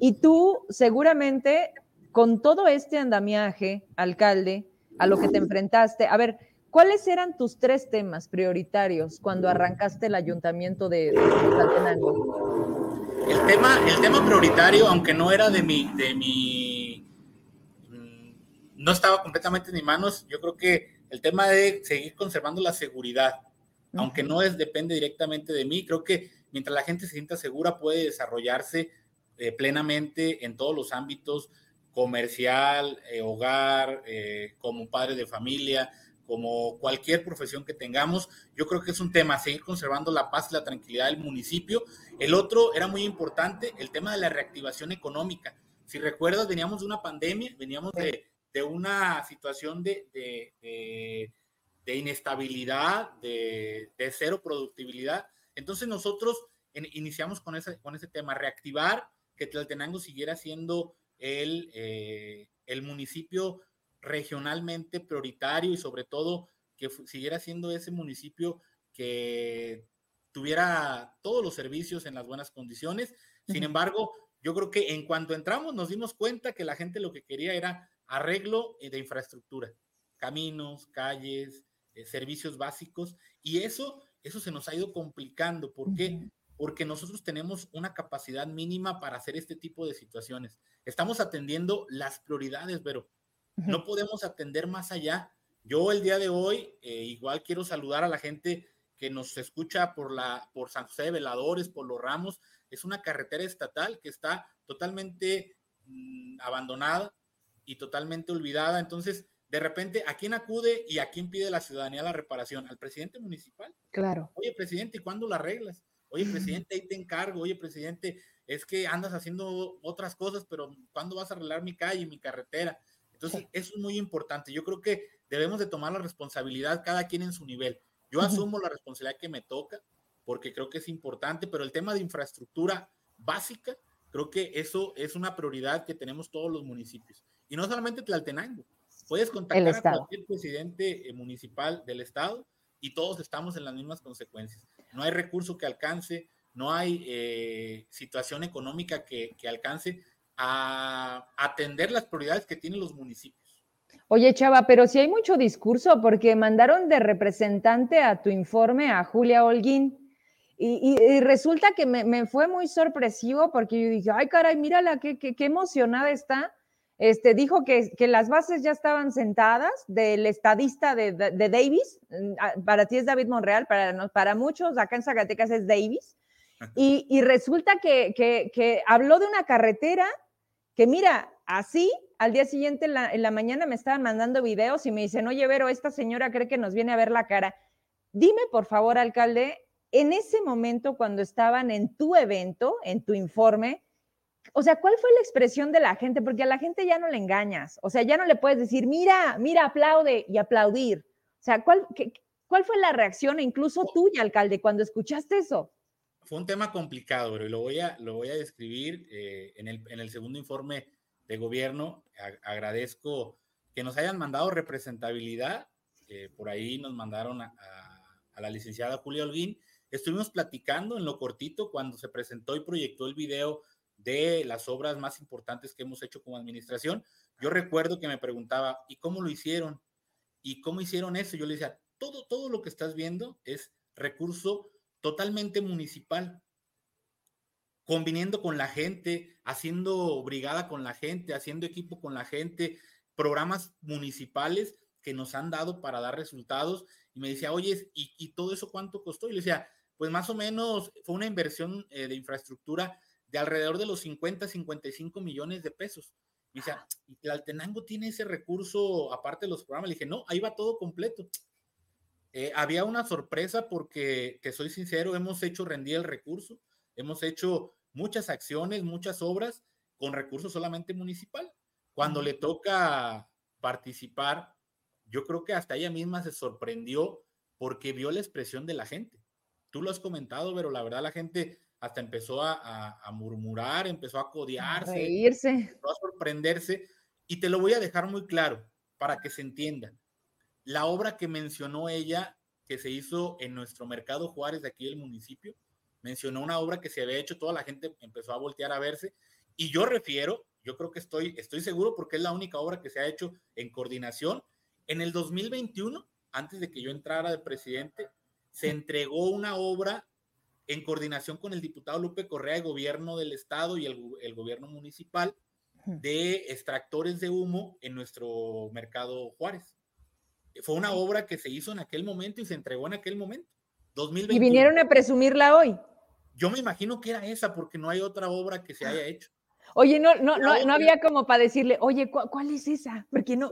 Y tú seguramente con todo este andamiaje, alcalde, a lo que te enfrentaste, a ver, ¿Cuáles eran tus tres temas prioritarios cuando arrancaste el ayuntamiento de, Tlaltenango? El tema, el tema prioritario, aunque no era de mi, de mi, mm, no estaba completamente en mis manos, yo creo que el tema de seguir conservando la seguridad, aunque no es, depende directamente de mí, creo que mientras la gente se sienta segura puede desarrollarse eh, plenamente en todos los ámbitos, comercial, eh, hogar, eh, como padre de familia, como cualquier profesión que tengamos. Yo creo que es un tema, seguir conservando la paz y la tranquilidad del municipio. El otro era muy importante, el tema de la reactivación económica. Si recuerdas, veníamos de una pandemia, veníamos de, una situación de, de, inestabilidad, de, cero productividad. Entonces nosotros iniciamos con ese, con ese tema, reactivar que Tlaltenango siguiera siendo el, eh, el municipio regionalmente prioritario y sobre todo que siguiera siendo ese municipio que tuviera todos los servicios en las buenas condiciones. Sin embargo, yo creo que en cuanto entramos nos dimos cuenta que la gente lo que quería era arreglo de infraestructura, caminos, calles, eh, servicios básicos y eso eso se nos ha ido complicando. ¿Por qué? Porque nosotros tenemos una capacidad mínima para hacer este tipo de situaciones. Estamos atendiendo las prioridades, pero no podemos atender más allá. Yo el día de hoy eh, igual quiero saludar a la gente que nos escucha por la por San José de Veladores, por Los Ramos. Es una carretera estatal que está totalmente mm, abandonada y totalmente olvidada. Entonces, de repente, ¿a quién acude y a quién pide la ciudadanía la reparación? ¿Al presidente municipal? Claro. Oye, presidente, ¿y cuándo la arreglas? Oye, presidente, ahí te encargo. Oye, presidente, es que andas haciendo otras cosas, pero ¿cuándo vas a arreglar mi calle, mi carretera? Entonces, eso es muy importante. Yo creo que debemos de tomar la responsabilidad cada quien en su nivel. Yo asumo la responsabilidad que me toca porque creo que es importante, pero el tema de infraestructura básica, creo que eso es una prioridad que tenemos todos los municipios. Y no solamente Tlaltenango, puedes contactar a cualquier presidente eh, municipal del estado y todos estamos en las mismas consecuencias. No hay recurso que alcance, no hay eh, situación económica que, que alcance a atender las prioridades que tienen los municipios. Oye, Chava, pero si hay mucho discurso, porque mandaron de representante a tu informe a Julia Holguín. Y, resulta que me, fue muy sorpresivo porque yo dije, ay, caray, mírala, qué, qué, qué emocionada está. Este, dijo que, que, las bases ya estaban sentadas del estadista de, de, Davis. Mm, para ti es David Monreal, para, para muchos acá en Zacatecas es Davis. Y, y resulta que, que habló de una carretera que, mira, así al día siguiente en la, mañana me estaban mandando videos y me dicen, oye, Vero, esta señora cree que nos viene a ver la cara. Dime, por favor, alcalde, en ese momento cuando estaban en tu evento, en tu informe, o sea, ¿cuál fue la expresión de la gente? Porque a la gente ya no le engañas, o sea, ya no le puedes decir, mira, mira, aplaude y aplaudir. O sea, ¿cuál, cuál fue la reacción, incluso tuya, alcalde, cuando escuchaste eso? Fue un tema complicado, pero lo voy a, lo voy a describir eh, en, el, en el segundo informe de gobierno. agradezco que nos hayan mandado representabilidad. por ahí nos mandaron a, la licenciada Julia Holguín. Estuvimos platicando en lo cortito cuando se presentó y proyectó el video de las obras más importantes que hemos hecho como administración. Yo recuerdo que me preguntaba, ¿y cómo lo hicieron? ¿Y cómo hicieron eso? Yo le decía, todo, todo lo que estás viendo es recurso totalmente municipal conviniendo con la gente, haciendo brigada con la gente, haciendo equipo con la gente, programas municipales que nos han dado para dar resultados. Y me decía, oye, ¿y, todo eso cuánto costó? Y le decía, pues más o menos fue una inversión eh, de infraestructura de alrededor de los 50, 55 millones de pesos. Y decía, ¿y Altenango tiene ese recurso aparte de los programas? Le dije, no, ahí va todo completo. Eh, había una sorpresa porque, te soy sincero, hemos hecho rendir el recurso Hemos hecho muchas acciones, muchas obras con recursos solamente municipal. Cuando le toca participar, yo creo que hasta ella misma se sorprendió porque vio la expresión de la gente. Tú lo has comentado, pero la verdad la gente hasta empezó a, murmurar, empezó a codearse, a reírse, empezó a sorprenderse. Y te lo voy a dejar muy claro para que se entienda. La obra que mencionó ella, que se hizo en nuestro mercado Juárez de aquí del municipio, mencionó una obra que se había hecho, toda la gente empezó a voltear a verse. Y yo refiero, yo creo que estoy, estoy seguro porque es la única obra que se ha hecho en coordinación. En el 2021, antes de que yo entrara de presidente, se entregó una obra en coordinación con el diputado Lupe Correa de Gobierno del Estado y el, el gobierno municipal de extractores de humo en nuestro mercado Juárez. Fue una obra que se hizo en aquel momento y se entregó en aquel momento. 2021. Y vinieron a presumirla hoy. Yo me imagino que era esa, porque no hay otra obra que se haya hecho. Oye, no, no, no, no había como para decirle, oye, ¿cuál, es esa? Porque no,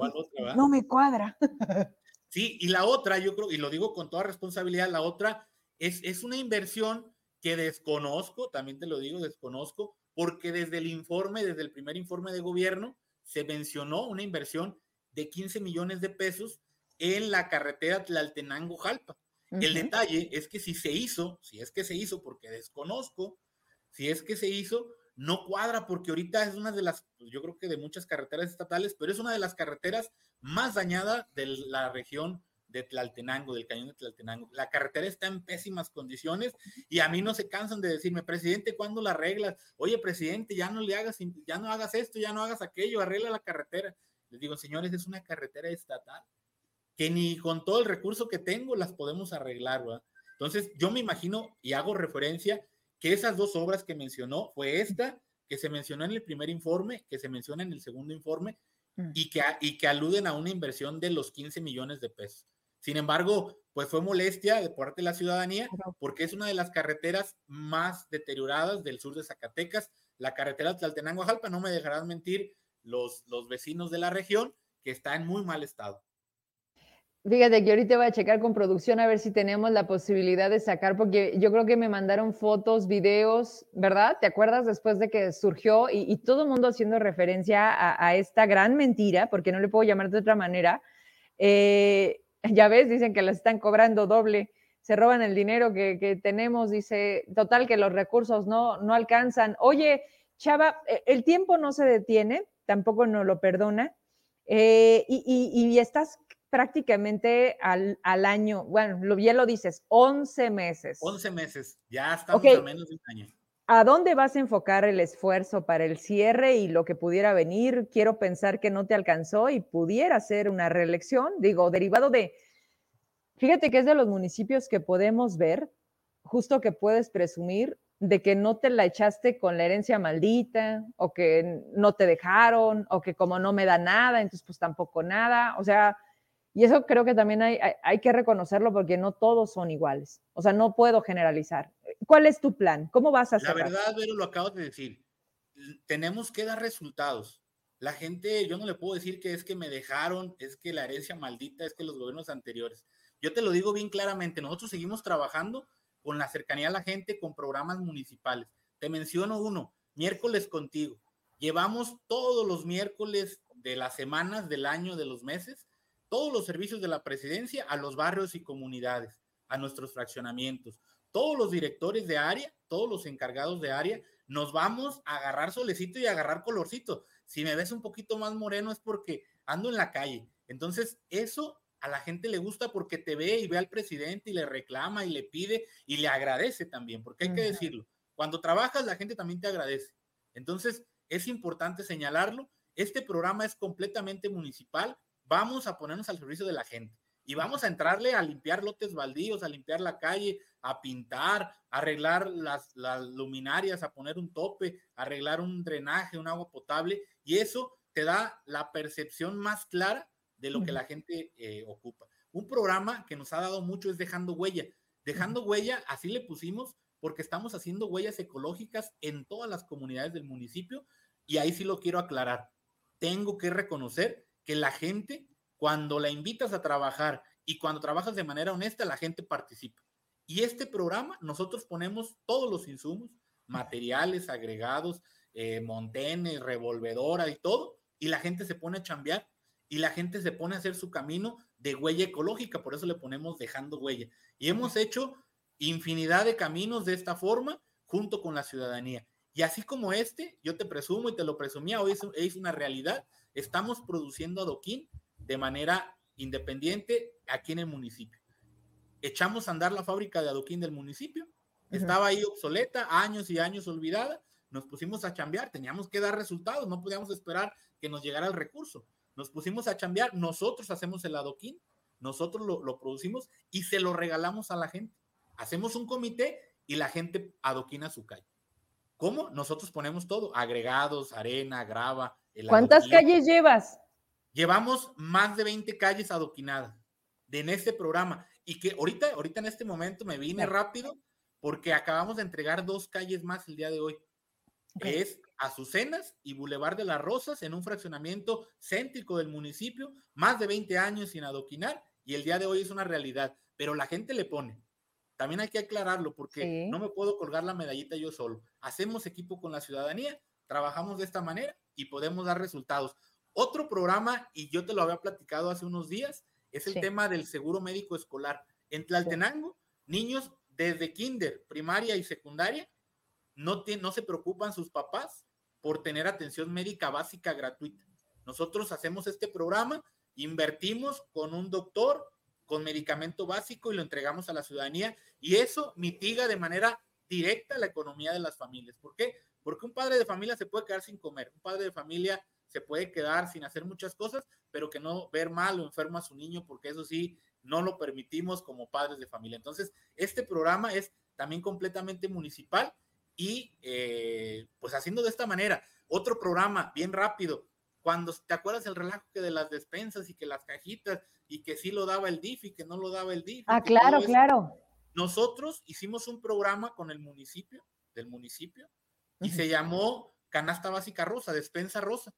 no me cuadra. Sí, y la otra, yo creo, y lo digo con toda responsabilidad, la otra es, es una inversión que desconozco, también te lo digo, desconozco, porque desde el informe, desde el primer informe de gobierno, se mencionó una inversión de 15 millones de pesos en la carretera Tlaltenango-Jalpa. El detalle es que si se hizo, si es que se hizo, porque desconozco, si es que se hizo, no cuadra porque ahorita es una de las, pues, yo creo que de muchas carreteras estatales, pero es una de las carreteras más dañadas de la región de Tlaltenango, del cañón de Tlaltenango. La carretera está en pésimas condiciones y a mí no se cansan de decirme, presidente, ¿cuándo la arreglas? Oye, presidente, ya no le hagas, ya no hagas esto, ya no hagas aquello, arregla la carretera. Les digo, señores, es una carretera estatal que ni con todo el recurso que tengo las podemos arreglar, ¿verdad? Entonces, yo me imagino y hago referencia que esas dos obras que mencionó fue esta, que se mencionó en el primer informe, que se menciona en el segundo informe, mm. y que, y que aluden a una inversión de los 15 millones de pesos. Sin embargo, pues fue molestia de parte de la ciudadanía porque es una de las carreteras más deterioradas del sur de Zacatecas. La carretera Tlaltenango-Jalpa, no me dejarán mentir los, los vecinos de la región, que está en muy mal estado. Fíjate que ahorita voy a checar con producción a ver si tenemos la posibilidad de sacar, porque yo creo que me mandaron fotos, videos, ¿verdad? ¿Te acuerdas después de que surgió y, todo el mundo haciendo referencia a, esta gran mentira, porque no le puedo llamar de otra manera, eh, Ya ves, dicen que las están cobrando doble, se roban el dinero que, tenemos, dice, total que los recursos no, no alcanzan. Oye, Chava, e, el tiempo no se detiene, tampoco nos lo perdona, eh, y, estás prácticamente al, año, bueno, lo, ya lo dices, 11 meses. 11 meses, ya estamos a menos de un año. ¿A dónde vas a enfocar el esfuerzo para el cierre y lo que pudiera venir? Quiero pensar que no te alcanzó y pudiera ser una reelección, digo, derivado de, fíjate que es de los municipios que podemos ver, justo que puedes presumir de que no te la echaste con la herencia maldita o que no te dejaron o que como no me da nada, entonces pues tampoco nada. O sea, y eso creo que también hay, hay, que reconocerlo porque no todos son iguales. O sea, no puedo generalizar. ¿Cuál es tu plan? ¿Cómo vas a hacer? La verdad, Vero, lo acabo de decir. Tenemos que dar resultados. La gente, yo no le puedo decir que es que me dejaron, es que la herencia maldita, es que los gobiernos anteriores. Yo te lo digo bien claramente, nosotros seguimos trabajando con la cercanía a la gente, con programas municipales. Te menciono uno, miércoles contigo. Llevamos todos los miércoles de las semanas, del año, de los meses, todos los servicios de la presidencia a los barrios y comunidades, a nuestros fraccionamientos. Todos los directores de área, todos los encargados de área, nos vamos a agarrar solecito y a agarrar colorcito. Si me ves un poquito más moreno es porque ando en la calle. Entonces, eso a la gente le gusta porque te ve y ve al presidente y le reclama y le pide y le agradece también, porque hay que decirlo. Cuando trabajas, la gente también te agradece. Entonces, es importante señalarlo. Este programa es completamente municipal vamos a ponernos al servicio de la gente y vamos a entrarle a limpiar lotes baldíos, a limpiar la calle, a pintar, a arreglar las, luminarias, a poner un tope, arreglar un drenaje, un agua potable, y eso te da la percepción más clara de lo que la gente eh, ocupa. Un programa que nos ha dado mucho es Dejando Huella. Dejando Huella, así le pusimos, porque estamos haciendo huellas ecológicas en todas las comunidades del municipio, y ahí sí lo quiero aclarar. Tengo que reconocer que la gente, cuando la invitas a trabajar y cuando trabajas de manera honesta, la gente participa. Y este programa, nosotros ponemos todos los insumos, materiales, agregados, eh, montenes, revolvedora y todo, y la gente se pone a chambear y la gente se pone a hacer su camino de huella ecológica, por eso le ponemos dejando huella. Y hemos hecho infinidad de caminos de esta forma junto con la ciudadanía. Y así como este, yo te presumo y te lo presumía, hoy es, es una realidad, estamos produciendo adoquín de manera independiente aquí en el municipio. Echamos a andar la fábrica de adoquín del municipio, estaba ahí obsoleta, años y años olvidada, nos pusimos a chambear, teníamos que dar resultados, no podíamos esperar que nos llegara el recurso. Nos pusimos a chambear, nosotros hacemos el adoquín, nosotros lo, lo producimos y se lo regalamos a la gente. Hacemos un comité y la gente adoquina su calle. ¿Cómo? Nosotros ponemos todo, agregados, arena, grava. ¿Cuántas calles llevas? Llevamos más de 20 calles adoquinadas de en este programa. Y que ahorita, ahorita en este momento me vine rápido porque acabamos de entregar dos calles más el día de hoy. Es Azucenas y Boulevard de las Rosas en un fraccionamiento céntrico del municipio, más de 20 años sin adoquinar y el día de hoy es una realidad, pero la gente le pone. También hay que aclararlo porque no me puedo colgar la medallita yo solo. Hacemos equipo con la ciudadanía, trabajamos de esta manera y podemos dar resultados. Otro programa, y yo te lo había platicado hace unos días, es el tema del seguro médico escolar. En Tlaltenango, niños desde kinder, primaria y secundaria, no, no se preocupan sus papás por tener atención médica básica gratuita. Nosotros hacemos este programa, invertimos con un doctor, con medicamento básico y lo entregamos a la ciudadanía y eso mitiga de manera directa la economía de las familias. ¿Por qué? Porque un padre de familia se puede quedar sin comer, un padre de familia se puede quedar sin hacer muchas cosas, pero que no ver mal o enfermo a su niño, porque eso sí, no lo permitimos como padres de familia. Entonces, este programa es también completamente municipal y eh, pues haciendo de esta manera. Otro programa bien rápido, cuando te acuerdas el relajo que de las despensas y que las cajitas y que sí lo daba el DIF y que no lo daba el DIF. Ah, claro, claro. Nosotros hicimos un programa con el municipio, del municipio, y se llamó Canasta Básica Rosa, Despensa Rosa.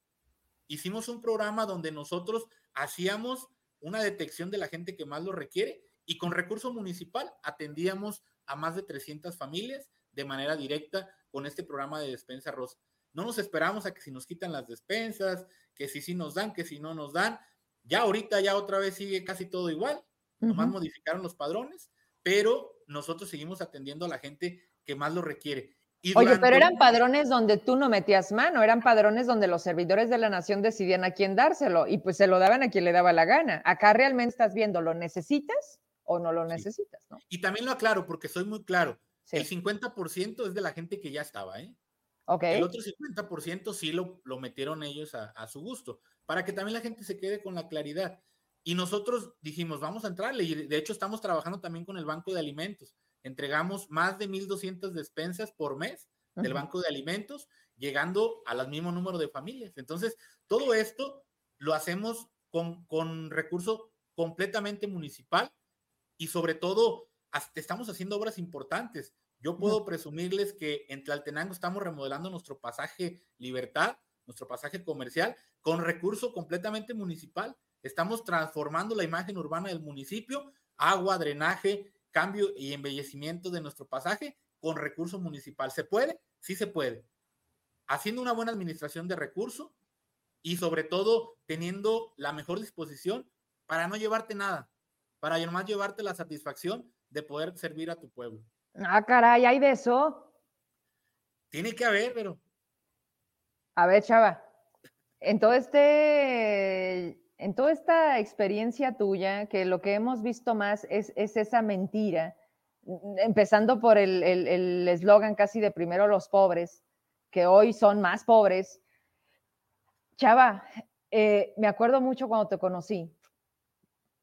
Hicimos un programa donde nosotros hacíamos una detección de la gente que más lo requiere y con recurso municipal atendíamos a más de 300 familias de manera directa con este programa de Despensa Rosa. No nos esperamos a que si nos quitan las despensas, que si sí nos dan, que si no nos dan. Ya ahorita ya otra vez sigue casi todo igual. nomás modificaron los padrones, pero nosotros seguimos atendiendo a la gente que más lo requiere. Oye, pero eran padrones donde tú no metías mano, eran padrones donde los servidores de la nación decidían a quién dárselo y pues se lo daban a quien le daba la gana. Acá realmente estás viendo, ¿lo necesitas o no lo necesitas? ¿no? Y también lo aclaro porque soy muy claro. El 50% es de la gente que ya estaba, ¿eh? Okay. El otro 50% sí lo, lo metieron ellos a, a, su gusto, para que también la gente se quede con la claridad. Y nosotros dijimos, vamos a entrarle, y de hecho estamos trabajando también con el Banco de Alimentos entregamos más de 1.200 despensas por mes del Banco de Alimentos, llegando al mismo número de familias. Entonces, todo esto lo hacemos con, con recurso completamente municipal y sobre todo estamos haciendo obras importantes. Yo puedo presumirles que en Tlaltenango estamos remodelando nuestro pasaje Libertad, nuestro pasaje comercial, con recurso completamente municipal. Estamos transformando la imagen urbana del municipio, agua, drenaje, cambio y embellecimiento de nuestro pasaje con recurso municipal. ¿Se puede? Sí se puede. Haciendo una buena administración de recursos y sobre todo teniendo la mejor disposición para no llevarte nada, para además llevarte la satisfacción de poder servir a tu pueblo. Ah, caray, hay de eso. Tiene que haber, pero. A ver, chava, en todo este en toda esta experiencia tuya, que lo que hemos visto más es, esa mentira, empezando por el eslogan casi de primero los pobres, que hoy son más pobres. Chava, eh, me acuerdo mucho cuando te conocí,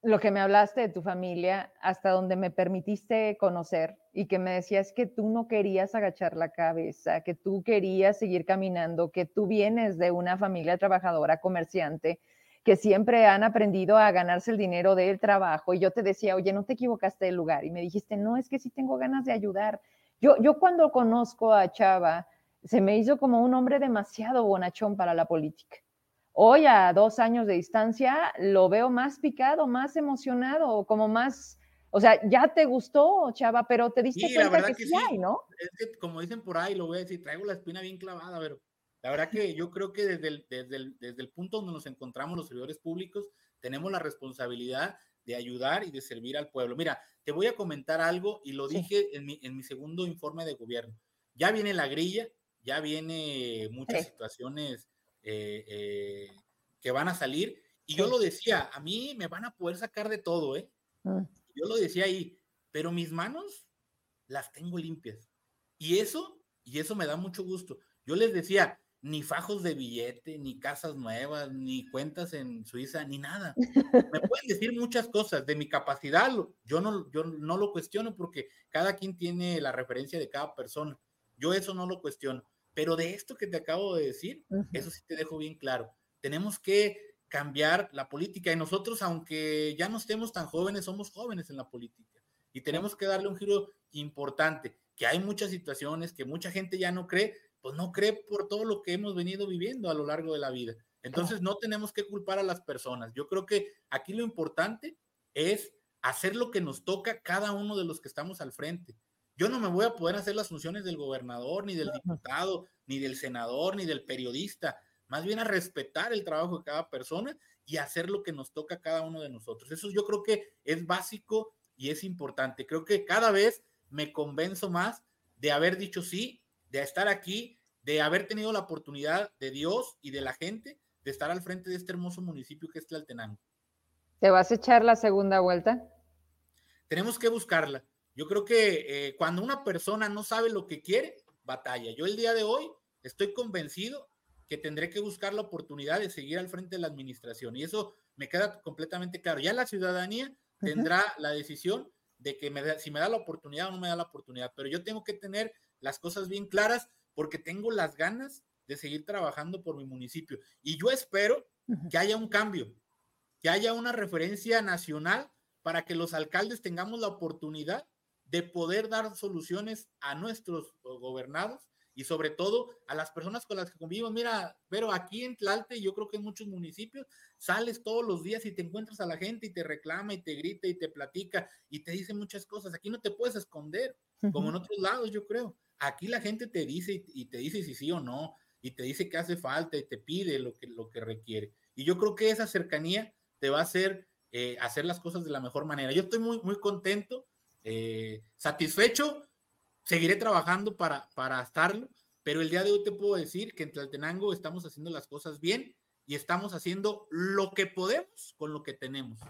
lo que me hablaste de tu familia, hasta donde me permitiste conocer y que me decías que tú no querías agachar la cabeza, que tú querías seguir caminando, que tú vienes de una familia trabajadora, comerciante, que siempre han aprendido a ganarse el dinero del trabajo. Y yo te decía, oye, no te equivocaste del lugar. Y me dijiste, no, es que sí tengo ganas de ayudar. Yo, yo cuando conozco a Chava, se me hizo como un hombre demasiado bonachón para la política. Hoy, a dos años de distancia, lo veo más picado, más emocionado, como más, o sea, ya te gustó, Chava, pero te diste cuenta que, sí hay, ¿no? Es que, como dicen por ahí, lo voy a decir, traigo la espina bien clavada, pero la verdad que yo creo que desde el, desde el, desde el punto donde nos encontramos los servidores públicos, tenemos la responsabilidad de ayudar y de servir al pueblo. Mira, te voy a comentar algo y lo dije en, mi, en mi segundo informe de gobierno. Ya viene la grilla, ya viene muchas situaciones eh, eh, que van a salir. Y yo lo decía, a mí me van a poder sacar de todo, ¿eh? Mm. Yo lo decía ahí, pero mis manos las tengo limpias. Y eso, y eso me da mucho gusto. Yo les decía, ni fajos de billete, ni casas nuevas, ni cuentas en Suiza, ni nada. Me pueden decir muchas cosas de mi capacidad, yo no, yo no lo cuestiono porque cada quien tiene la referencia de cada persona. Yo eso no lo cuestiono. Pero de esto que te acabo de decir, eso sí te dejo bien claro. Tenemos que cambiar la política y nosotros, aunque ya no estemos tan jóvenes, somos jóvenes en la política y tenemos que darle un giro importante, que hay muchas situaciones que mucha gente ya no cree, pues no cree por todo lo que hemos venido viviendo a lo largo de la vida. Entonces no tenemos que culpar a las personas. Yo creo que aquí lo importante es hacer lo que nos toca cada uno de los que estamos al frente. Yo no me voy a poder hacer las funciones del gobernador, ni del diputado, ni del senador, ni del periodista. Más bien a respetar el trabajo de cada persona y hacer lo que nos toca a cada uno de nosotros. Eso yo creo que es básico y es importante. Creo que cada vez me convenzo más de haber dicho sí de estar aquí, de haber tenido la oportunidad de Dios y de la gente de estar al frente de este hermoso municipio que es Tlaltenango. ¿Te vas a echar la segunda vuelta? Tenemos que buscarla. Yo creo que eh, cuando una persona no sabe lo que quiere, batalla. Yo el día de hoy estoy convencido que tendré que buscar la oportunidad de seguir al frente de la administración y eso me queda completamente claro. Ya la ciudadanía tendrá la decisión de que me si me da la oportunidad o no me da la oportunidad, pero yo tengo que tener las cosas bien claras porque tengo las ganas de seguir trabajando por mi municipio. Y yo espero que haya un cambio, que haya una referencia nacional para que los alcaldes tengamos la oportunidad de poder dar soluciones a nuestros gobernados y sobre todo a las personas con las que convivimos. Mira, pero aquí en Tlalte, yo creo que en muchos municipios, sales todos los días y te encuentras a la gente y te reclama y te grita y te platica y te dice muchas cosas. Aquí no te puedes esconder, como en otros lados, yo creo. Aquí la gente te dice y te dice si sí o no, y te dice que hace falta y te pide lo que, lo que requiere. Y yo creo que esa cercanía te va a hacer eh, hacer las cosas de la mejor manera. Yo estoy muy, muy contento, eh, satisfecho, seguiré trabajando para, para estarlo, pero el día de hoy te puedo decir que en Tlaltenango estamos haciendo las cosas bien y estamos haciendo lo que podemos con lo que tenemos.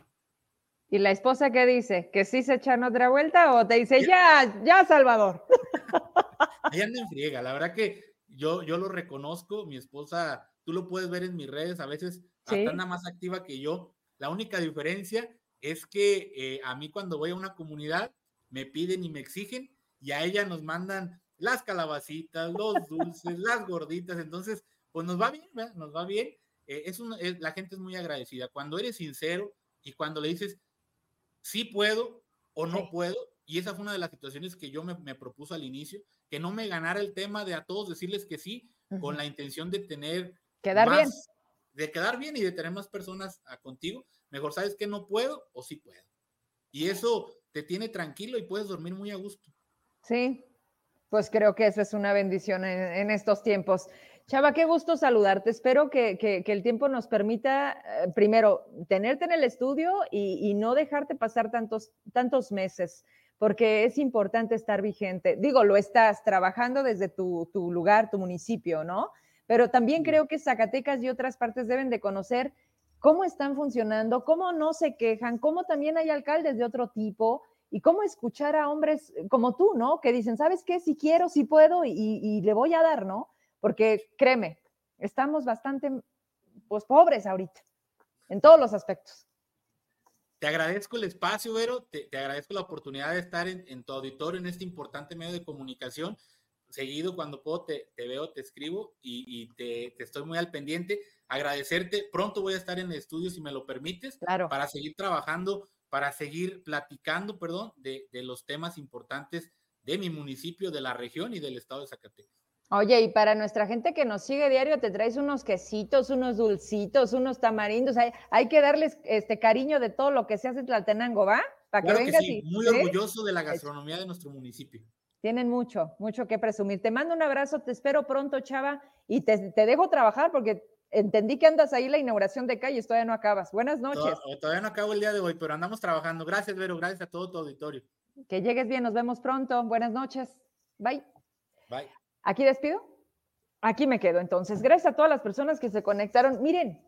¿Y la esposa qué dice? ¿Que sí se echan otra vuelta o te dice, ya, ya, Salvador? Ella anda en friega, la verdad que yo, yo lo reconozco, mi esposa, tú lo puedes ver en mis redes, a veces anda más activa que yo. La única diferencia es que eh, a mí cuando voy a una comunidad me piden y me exigen y a ella nos mandan las calabacitas, los dulces, las gorditas, entonces, pues nos va bien, nos va bien. Eh, es, la gente es muy agradecida. Cuando eres sincero y cuando le dices, sí puedo o no puedo. Y esa fue una de las situaciones que yo me, propuso al inicio, que no me ganara el tema de a todos decirles que sí, con la intención de tener... Quedar bien. De quedar bien y de tener más personas a, contigo. Mejor sabes que no puedo o sí puedo. Y eso te tiene tranquilo y puedes dormir muy a gusto. Sí, pues creo que esa es una bendición en estos tiempos. Chava, qué gusto saludarte. Espero que, el tiempo nos permita, eh, primero, tenerte en el estudio y, no dejarte pasar tantos, tantos meses, porque es importante estar vigente. Digo, lo estás trabajando desde tu, lugar, tu municipio, ¿no? Pero también creo que Zacatecas y otras partes deben de conocer cómo están funcionando, cómo no se quejan, cómo también hay alcaldes de otro tipo y cómo escuchar a hombres como tú, ¿no? Que dicen, ¿sabes qué? Si quiero, si puedo y le voy a dar, ¿no? porque créeme, estamos bastante pues pobres ahorita, en todos los aspectos. Te agradezco el espacio, Vero, te, agradezco la oportunidad de estar en, tu auditorio, en este importante medio de comunicación. Seguido, cuando puedo, te, veo, te escribo y, te, estoy muy al pendiente. Agradecerte. Pronto voy a estar en el estudio, si me lo permites, claro. para seguir trabajando, para seguir platicando, perdón, de, de los temas importantes de mi municipio, de la región y del estado de Zacatecas. Oye, y para nuestra gente que nos sigue diario, te traes unos quesitos, unos dulcitos, unos tamarindos. Hay, hay que darles este cariño de todo lo que se hace en Tlaltenango, ¿va? Para que vengas y, Muy orgulloso de la gastronomía de nuestro municipio. Tienen mucho, mucho que presumir. Te mando un abrazo, te espero pronto, Chava, y te, dejo trabajar porque entendí que andas ahí la inauguración de calles, todavía no acabas. Buenas noches. todavía no acabo el día de hoy, pero andamos trabajando. Gracias, Vero, gracias a todo tu auditorio. Que llegues bien, nos vemos pronto. Buenas noches. Bye. Bye. ¿Aquí despido? Aquí me quedo. Entonces, gracias a todas las personas que se conectaron. Miren,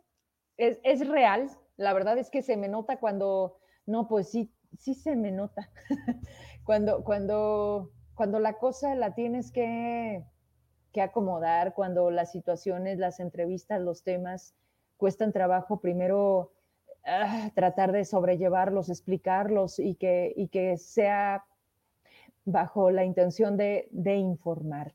es, real. La verdad es que se me nota cuando, no, pues sí, sí se me nota. cuando, cuando, cuando la cosa la tienes que, que acomodar, cuando las situaciones, las entrevistas, los temas cuestan trabajo, primero ah, tratar de sobrellevarlos, explicarlos y que, y que sea bajo la intención de, de informar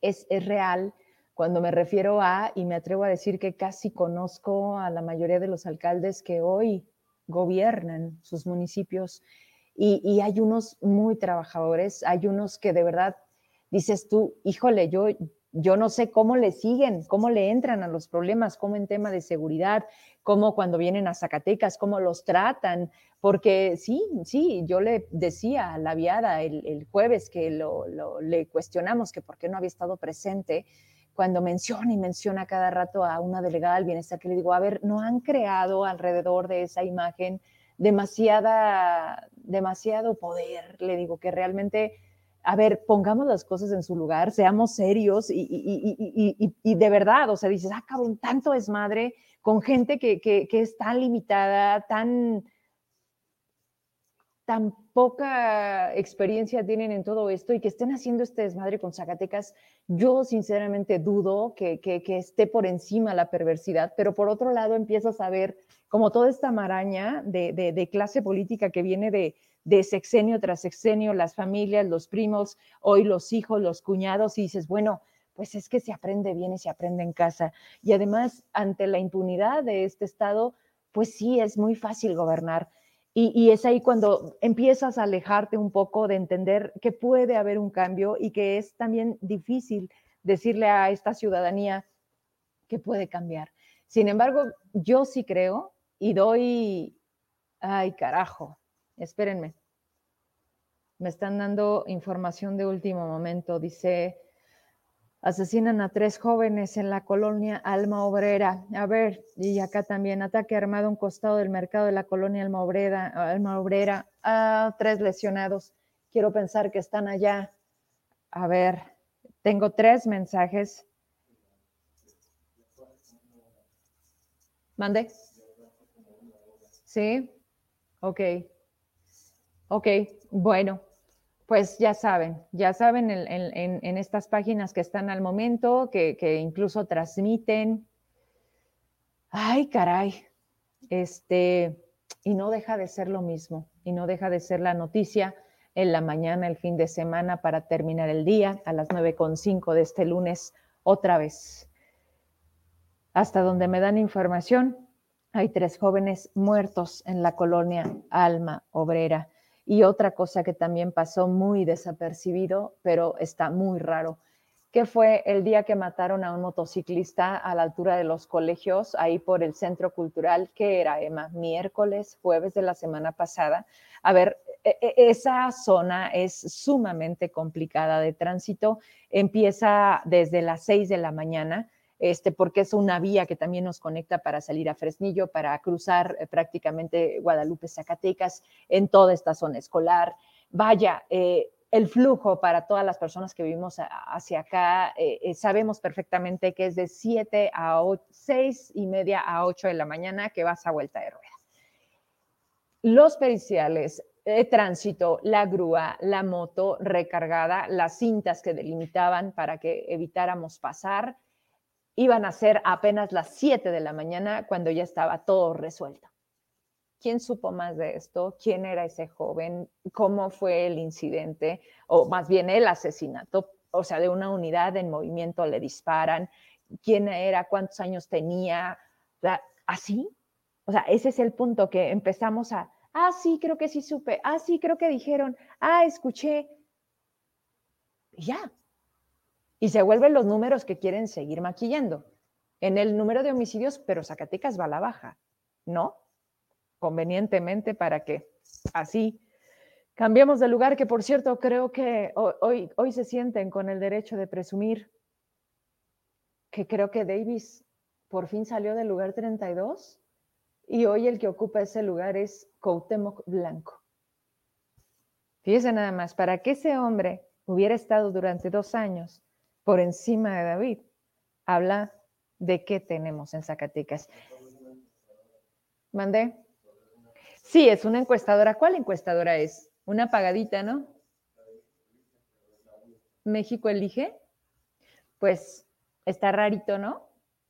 es, real cuando me refiero a, y me atrevo a decir que casi conozco a la mayoría de los alcaldes que hoy gobiernan sus municipios. Y, y, hay unos muy trabajadores, hay unos que de verdad dices tú, híjole, yo, yo no sé cómo le siguen, cómo le entran a los problemas, cómo en tema de seguridad, cómo cuando vienen a Zacatecas, cómo los tratan, porque sí, sí, yo le decía a la viada el, jueves que le cuestionamos que por qué no había estado presente, cuando menciona y menciona cada rato a una delegada del bienestar, que le digo, a ver, no han creado alrededor de esa imagen demasiada, demasiado poder, le digo, que realmente, a ver, pongamos las cosas en su lugar, seamos serios y, y, de verdad, o sea, dices, ah, cabrón, tanto es madre con gente que, que, que es tan limitada, tan tan poca experiencia tienen en todo esto y que estén haciendo este desmadre con Zacatecas, yo sinceramente dudo que, que, esté por encima la perversidad, pero por otro lado empiezas a ver como toda esta maraña de, de, clase política que viene de, de, sexenio tras sexenio, las familias, los primos, hoy los hijos, los cuñados, y dices, bueno, pues es que se aprende bien y se aprende en casa. Y además, ante la impunidad de este Estado, pues sí, es muy fácil gobernar y, es ahí cuando empiezas a alejarte un poco de entender que puede haber un cambio y que es también difícil decirle a esta ciudadanía que puede cambiar. Sin embargo, yo sí creo y doy, ay carajo, espérenme, me están dando información de último momento, dice, Asesinan a tres jóvenes en la colonia Alma Obrera. A ver, y acá también, ataque armado a un costado del mercado de la colonia Alma Obrera, Alma Obrera. a tres lesionados. Quiero pensar que están allá. A ver, tengo tres mensajes. Mande. Sí. Ok. Ok, bueno pues ya saben, ya saben en, estas páginas que están al momento, que, incluso transmiten. Ay, caray. Este, y no deja de ser lo mismo, y no deja de ser la noticia en la mañana, el fin de semana, para terminar el día, a las 9.5 de este lunes, otra vez. Hasta donde me dan información, hay tres jóvenes muertos en la colonia Alma Obrera. Y otra cosa que también pasó muy desapercibido, pero está muy raro, que fue el día que mataron a un motociclista a la altura de los colegios, ahí por el centro cultural, que era Emma, miércoles, jueves de la semana pasada. A ver, e, e, esa zona es sumamente complicada de tránsito, empieza desde las seis de la mañana este, porque es una vía que también nos conecta para salir a Fresnillo, para cruzar eh, prácticamente Guadalupe, Zacatecas, en toda esta zona escolar. Vaya, eh, el flujo para todas las personas que vivimos hacia acá, eh, sabemos perfectamente que es de 7 a 6 y media a 8 de la mañana que vas a vuelta de rueda. Los periciales, de tránsito, la grúa, la moto recargada, las cintas que delimitaban para que evitáramos pasar, Iban a ser apenas las 7 de la mañana cuando ya estaba todo resuelto. ¿Quién supo más de esto? ¿Quién era ese joven? ¿Cómo fue el incidente? O más bien el asesinato. O sea, de una unidad en movimiento le disparan. ¿Quién era? ¿Cuántos años tenía? ¿Así? O sea, ese es el punto que empezamos a, ah, sí, creo que sí supe, ah, sí, creo que dijeron, ah, escuché. ya, y se vuelven los números que quieren seguir maquillando. En el número de homicidios, pero Zacatecas va a la baja, ¿no? Convenientemente para que así cambiemos de lugar, que por cierto creo que hoy, hoy se sienten con el derecho de presumir que creo que Davis por fin salió del lugar 32 y hoy el que ocupa ese lugar es Coutemoc Blanco. Fíjense nada más, para que ese hombre hubiera estado durante dos años por encima de David, habla de qué tenemos en Zacatecas. ¿Mandé? Sí, es una encuestadora. ¿Cuál encuestadora es? Una pagadita, ¿no? México elige. Pues está rarito, ¿no?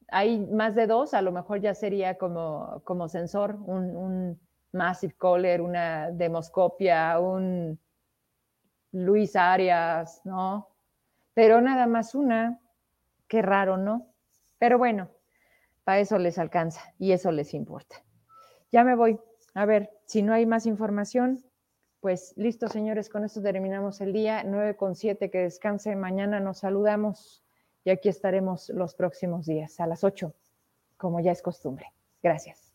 Hay más de dos, a lo mejor ya sería como, como sensor, un, un Massive Caller, una demoscopia, un Luis Arias, ¿no? Pero nada más una, qué raro, ¿no? Pero bueno, para eso les alcanza y eso les importa. Ya me voy. A ver, si no hay más información, pues listo, señores, con esto terminamos el día 9 con 7, que descanse. Mañana nos saludamos y aquí estaremos los próximos días a las 8, como ya es costumbre. Gracias.